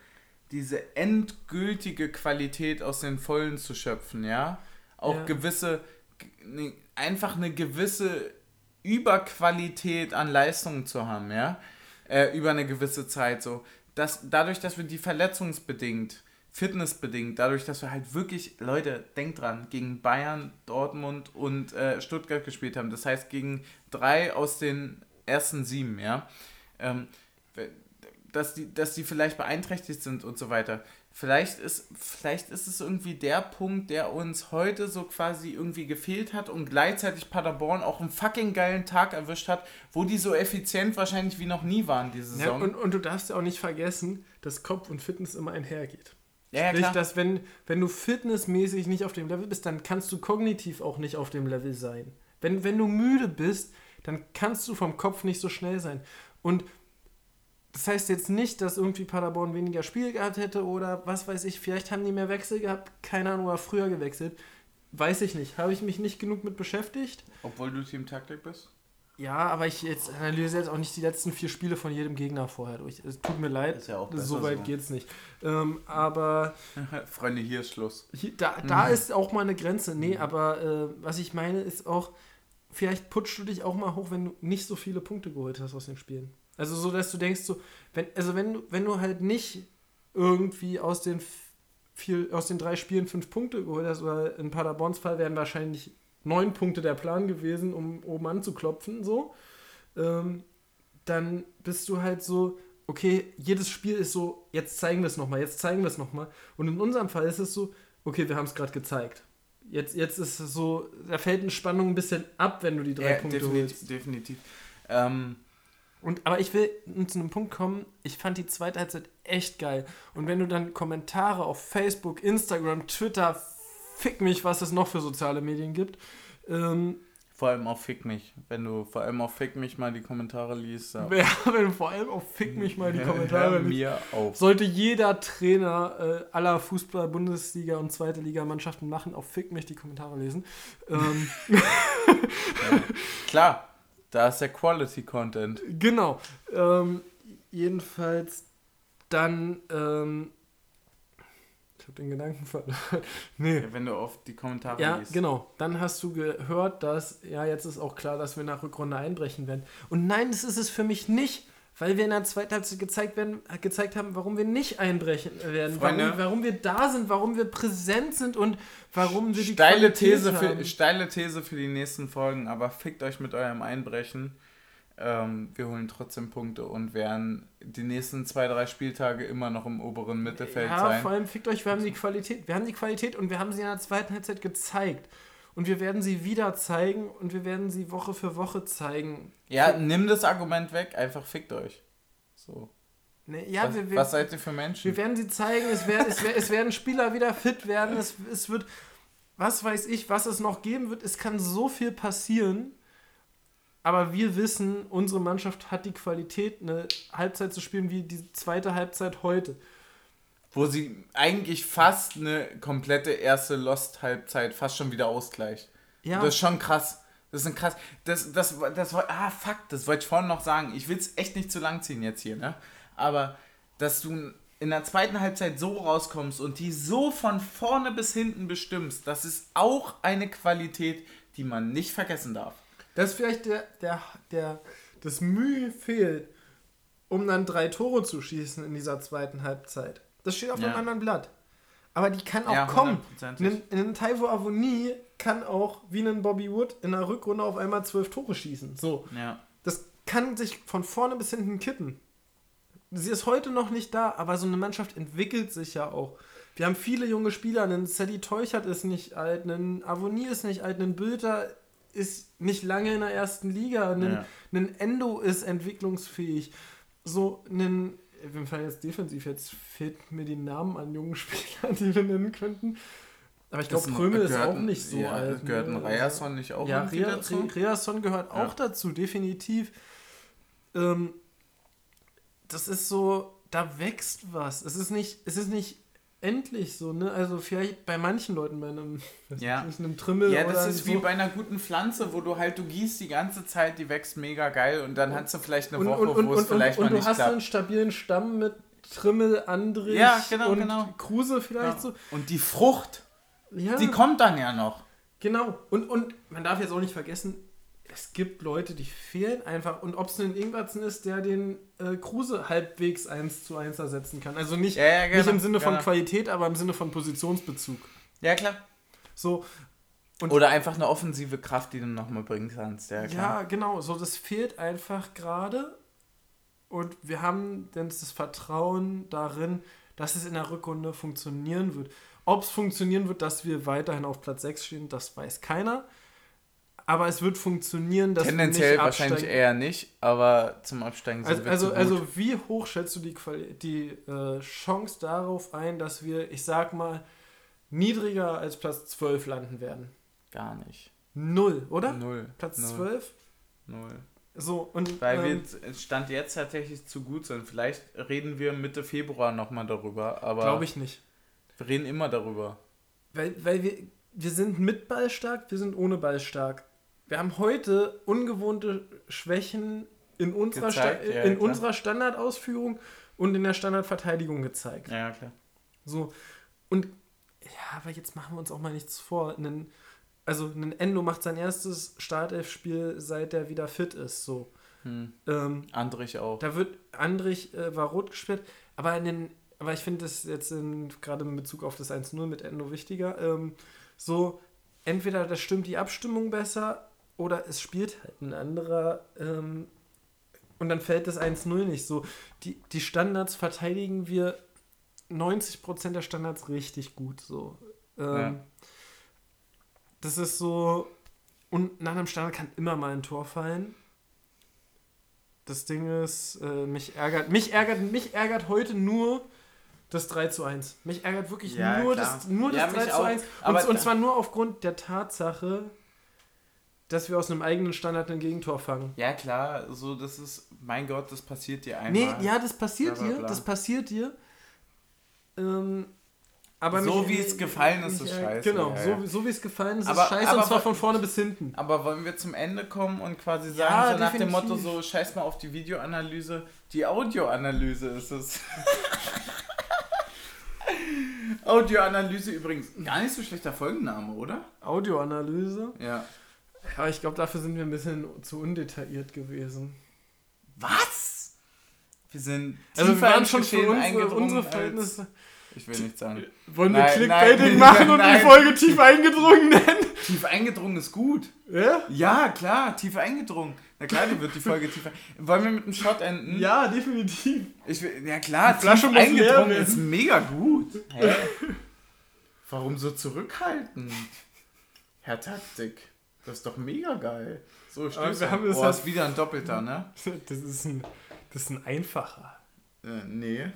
diese endgültige Qualität aus den Vollen zu schöpfen, ja? Auch Ja. gewisse, ne, einfach eine gewisse Überqualität an Leistungen zu haben, ja? Äh, über eine gewisse Zeit so. Dass, dadurch, dass wir die verletzungsbedingt, fitnessbedingt, dadurch, dass wir halt wirklich, Leute, denkt dran, gegen Bayern, Dortmund und äh, Stuttgart gespielt haben. Das heißt, gegen drei aus den ersten sieben, ja. Ähm, dass die, dass die vielleicht beeinträchtigt sind und so weiter. Vielleicht ist, vielleicht ist es irgendwie der Punkt, der uns heute so quasi irgendwie gefehlt hat und gleichzeitig Paderborn auch einen fucking geilen Tag erwischt hat, wo die so effizient wahrscheinlich wie noch nie waren diese Ja, Saison. und, und du darfst ja auch nicht vergessen, dass Kopf und Fitness immer einhergeht. Ja, ja, Sprich, klar. dass wenn, wenn du fitnessmäßig nicht auf dem Level bist, dann kannst du kognitiv auch nicht auf dem Level sein. Wenn, wenn du müde bist, dann kannst du vom Kopf nicht so schnell sein. Und das heißt jetzt nicht, dass irgendwie Paderborn weniger Spiel gehabt hätte oder was weiß ich, vielleicht haben die mehr Wechsel gehabt, keine Ahnung, oder früher gewechselt. Weiß ich nicht. Habe ich mich nicht genug mit beschäftigt? Obwohl du Team Taktik bist? Ja, aber ich jetzt analysiere jetzt auch nicht die letzten vier Spiele von jedem Gegner vorher durch. Es tut mir leid, Ist ja auch so weit so. geht's nicht. Ähm, aber [laughs] Freunde, hier ist Schluss. hier, da, da Mhm. ist auch mal eine Grenze. Nee, aber äh, was ich meine ist auch, vielleicht putschst du dich auch mal hoch, wenn du nicht so viele Punkte geholt hast aus den Spielen. Also so, dass du denkst, so, wenn, also wenn du, wenn du halt nicht irgendwie aus den vier, aus den drei Spielen fünf Punkte geholt hast, oder in Paderborns Fall wären wahrscheinlich neun Punkte der Plan gewesen, um oben anzuklopfen, so, ähm, dann bist du halt so, okay, jedes Spiel ist so, jetzt zeigen wir es nochmal, jetzt zeigen wir es nochmal. Und in unserem Fall ist es so, okay, wir haben es gerade gezeigt. Jetzt, jetzt ist es so, da fällt eine Spannung ein bisschen ab, wenn du die drei Ja, Punkte definitiv. holst. definitiv. Ähm, Und, aber ich will zu einem Punkt kommen, ich fand die zweite Halbzeit echt geil. Und wenn du dann Kommentare auf Facebook, Instagram, Twitter, fick mich, was es noch für soziale Medien gibt, ähm, vor allem auf Fick mich. Wenn du vor allem auf Fick mich mal die Kommentare liest. Ja. wer, [laughs] wenn vor allem auf fick mich mal die Kommentare liest, mir auf. sollte jeder Trainer äh, aller Fußball, Bundesliga und zweite Liga Mannschaften machen, auf fick mich die Kommentare lesen. Ähm, Klar, da ist der Quality Content. [laughs] Genau. Ähm, jedenfalls dann. Ähm, habe den Gedanken verloren. [laughs] nee. Wenn du auf die Kommentare Ja, liest. genau. Dann hast du gehört, dass, ja, jetzt ist auch klar, dass wir nach Rückrunde einbrechen werden. Und nein, das ist es für mich nicht, weil wir in der zweiten Halbzeit gezeigt, werden, gezeigt haben, warum wir nicht einbrechen werden. Freunde. Warum, warum wir da sind, warum wir präsent sind und warum wir die Steile Qualität These, haben. für, steile These für die nächsten Folgen, aber fickt euch mit eurem Einbrechen. Ähm, wir holen trotzdem Punkte und werden die nächsten zwei, drei Spieltage immer noch im oberen Mittelfeld ja, sein. vor allem fickt euch, wir haben die Qualität. Wir haben die Qualität und wir haben sie in der zweiten Halbzeit gezeigt. Und wir werden sie wieder zeigen und wir werden sie Woche für Woche zeigen. Ja, nimm das Argument weg, einfach fickt euch. So. Ne, ja, was, wir, wir, was seid ihr für Menschen? wir werden sie zeigen, es, wer, es, es werden Spieler wieder fit werden, es, es wird, was weiß ich, was es noch geben wird. Es kann so viel passieren, aber wir wissen, unsere Mannschaft hat die Qualität, eine Halbzeit zu spielen wie die zweite Halbzeit heute. Wo sie eigentlich fast eine komplette erste Lost-Halbzeit fast schon wieder ausgleicht. Ja, Das ist schon krass. Das ist ein krass. Das, das, das, war- ah, fuck, das wollte ich vorhin noch sagen. Ich will es echt nicht zu lang ziehen jetzt hier, ne? Aber, dass du in der zweiten Halbzeit so rauskommst und die so von vorne bis hinten bestimmst, das ist auch eine Qualität, die man nicht vergessen darf. Dass vielleicht der, der, der, das Mühe fehlt, um dann drei Tore zu schießen in dieser zweiten Halbzeit. Das steht auf Ja. einem anderen Blatt. Aber die kann auch Ja, kommen. Ein, ein Taiwo Avoni kann auch, wie ein Bobby Wood, in der Rückrunde auf einmal zwölf Tore schießen. So. Ja. Das kann sich von vorne bis hinten kippen. Sie ist heute noch nicht da, aber so eine Mannschaft entwickelt sich ja auch. Wir haben viele junge Spieler, ein Sadie Teuchert ist nicht alt, ein Avoni ist nicht alt, ein Bülter ist nicht lange in der ersten Liga, ein, Ja. ein Endo ist entwicklungsfähig. So ein, wir fallen jetzt defensiv, jetzt fehlt mir die Namen an jungen Spielern, die wir nennen könnten. Aber ich glaube, Prömel ist auch nicht so ja, alt. Gehört ein? Ryerson nicht auch ja, Rea, dazu? Re- Reasson gehört Ja. auch dazu, definitiv. Ähm, das ist so, da wächst was. Es ist nicht, es ist nicht endlich so, ne? Also vielleicht bei manchen Leuten, bei einem, Ja. nicht, einem Trimmel Ja, das ist so. wie bei einer guten Pflanze, wo du halt, du gießt die ganze Zeit, die wächst mega geil und dann hast du vielleicht eine und, Woche, und, und, wo es und, und, vielleicht und mal du nicht hast klappt. einen stabilen Stamm mit Trimmel, Andrich Ja, genau, und genau. Kruse vielleicht Ja. so. Und die Frucht, Ja, die kommt dann ja noch. Genau. Und, und man darf jetzt auch nicht vergessen, es gibt Leute, die fehlen einfach. Und ob es ein Ingwertsen ist, der den äh, Kruse halbwegs 1 zu 1 ersetzen kann. Also nicht, Ja, ja, genau, nicht im Sinne von genau. Qualität, aber im Sinne von Positionsbezug. Ja, klar. So, Oder einfach eine offensive Kraft, die du nochmal bringen kannst. Ja, ja, genau. So, das fehlt einfach gerade. Und wir haben denn das Vertrauen darin, dass es in der Rückrunde funktionieren wird. Ob es funktionieren wird, dass wir weiterhin auf Platz 6 stehen, das weiß keiner. Aber es wird funktionieren, dass Tendenziell wir nicht wahrscheinlich eher nicht, aber zum Absteigen sind Also, wir also, zu gut. also wie hoch schätzt du die, Quali die äh, Chance darauf ein, dass wir, ich sag mal, niedriger als Platz 12 landen werden? Gar nicht. Null, oder? Null. Platz Null. 12? Null. So, und Weil ähm, wir Stand jetzt tatsächlich zu gut sind. Vielleicht reden wir Mitte Februar nochmal darüber, aber glaube ich nicht. wir reden immer darüber. Weil, weil wir, wir sind mit Ball stark, wir sind ohne Ball stark. Wir haben heute ungewohnte Schwächen in unserer, Gezeigt, Sta ja, in klar. unserer Standardausführung und in der Standardverteidigung gezeigt. Ja, klar. So, und ja, aber jetzt machen wir uns auch mal nichts vor. Einen, also ein Endo macht sein erstes Startelf-Spiel, seit er wieder fit ist. So. Hm. Ähm, Andrich auch. da wird Andrich äh, war rot gesperrt, aber in den, aber ich finde das jetzt gerade in Bezug auf das 1-0 mit Endo wichtiger. Ähm, so, entweder da stimmt die Abstimmung besser oder es spielt halt ein anderer ähm, und dann fällt das 1-0 nicht so. Die, die Standards verteidigen wir 90% der Standards richtig gut. So. Ähm, Ja. Das ist so. Und nach einem Standard kann immer mal ein Tor fallen. Das Ding ist, äh, mich ärgert, mich ärgert, mich ärgert heute nur das 3 zu 1. Mich ärgert wirklich Ja, nur, klar. das, nur Ja, das mich 3 zu auch. 1. Aber Und, und zwar nur aufgrund der Tatsache, dass wir aus einem eigenen Standard ein Gegentor fangen. Ja, klar, so, das ist, mein Gott, das passiert dir Nee, einmal. ja, das passiert Bla, bla, dir, das passiert dir. Ähm, aber So mich- wie es gefallen ist, mich ist scheiße, Genau, ja, so, ja. so wie es gefallen ist, Aber- ist scheiße aber und zwar wa- von vorne bis hinten. Aber wollen wir zum Ende kommen und quasi sagen, Ja, so nach dem. Motto, so scheiß mal auf die Videoanalyse, die Audioanalyse ist es. [laughs] Audioanalyse übrigens, gar nicht so schlechter Folgenname, oder? Audioanalyse. Ja. Ja, ich glaube, dafür sind wir ein bisschen zu undetailliert gewesen. Was? Wir sind Also wir waren schon für unsere, eingedrungen unsere Verhältnisse. Ich will nichts sagen. Wollen wir Clickbaiting machen [laughs] und die Folge tief eingedrungen nennen? Tief eingedrungen ist gut. Ja? Ja, klar, tief eingedrungen. Na klar, die wird die Folge tiefer. Wollen wir mit einem Shot enden? Ja, definitiv. Ich will, ja klar, Die Flasche tief eingedrungen ist mega gut. Hä? Warum so zurückhaltend? Herr Taktik, das ist doch mega geil. So, stößt wir haben es oh, halt- ist wieder ein Doppelter, ne? [laughs] Das ist ein, das ist ein einfacher. Äh, nee,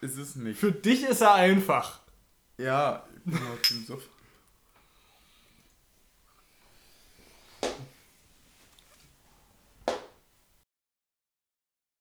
ist es nicht. Für dich ist er einfach. Ja, ich bin auch Team Suff.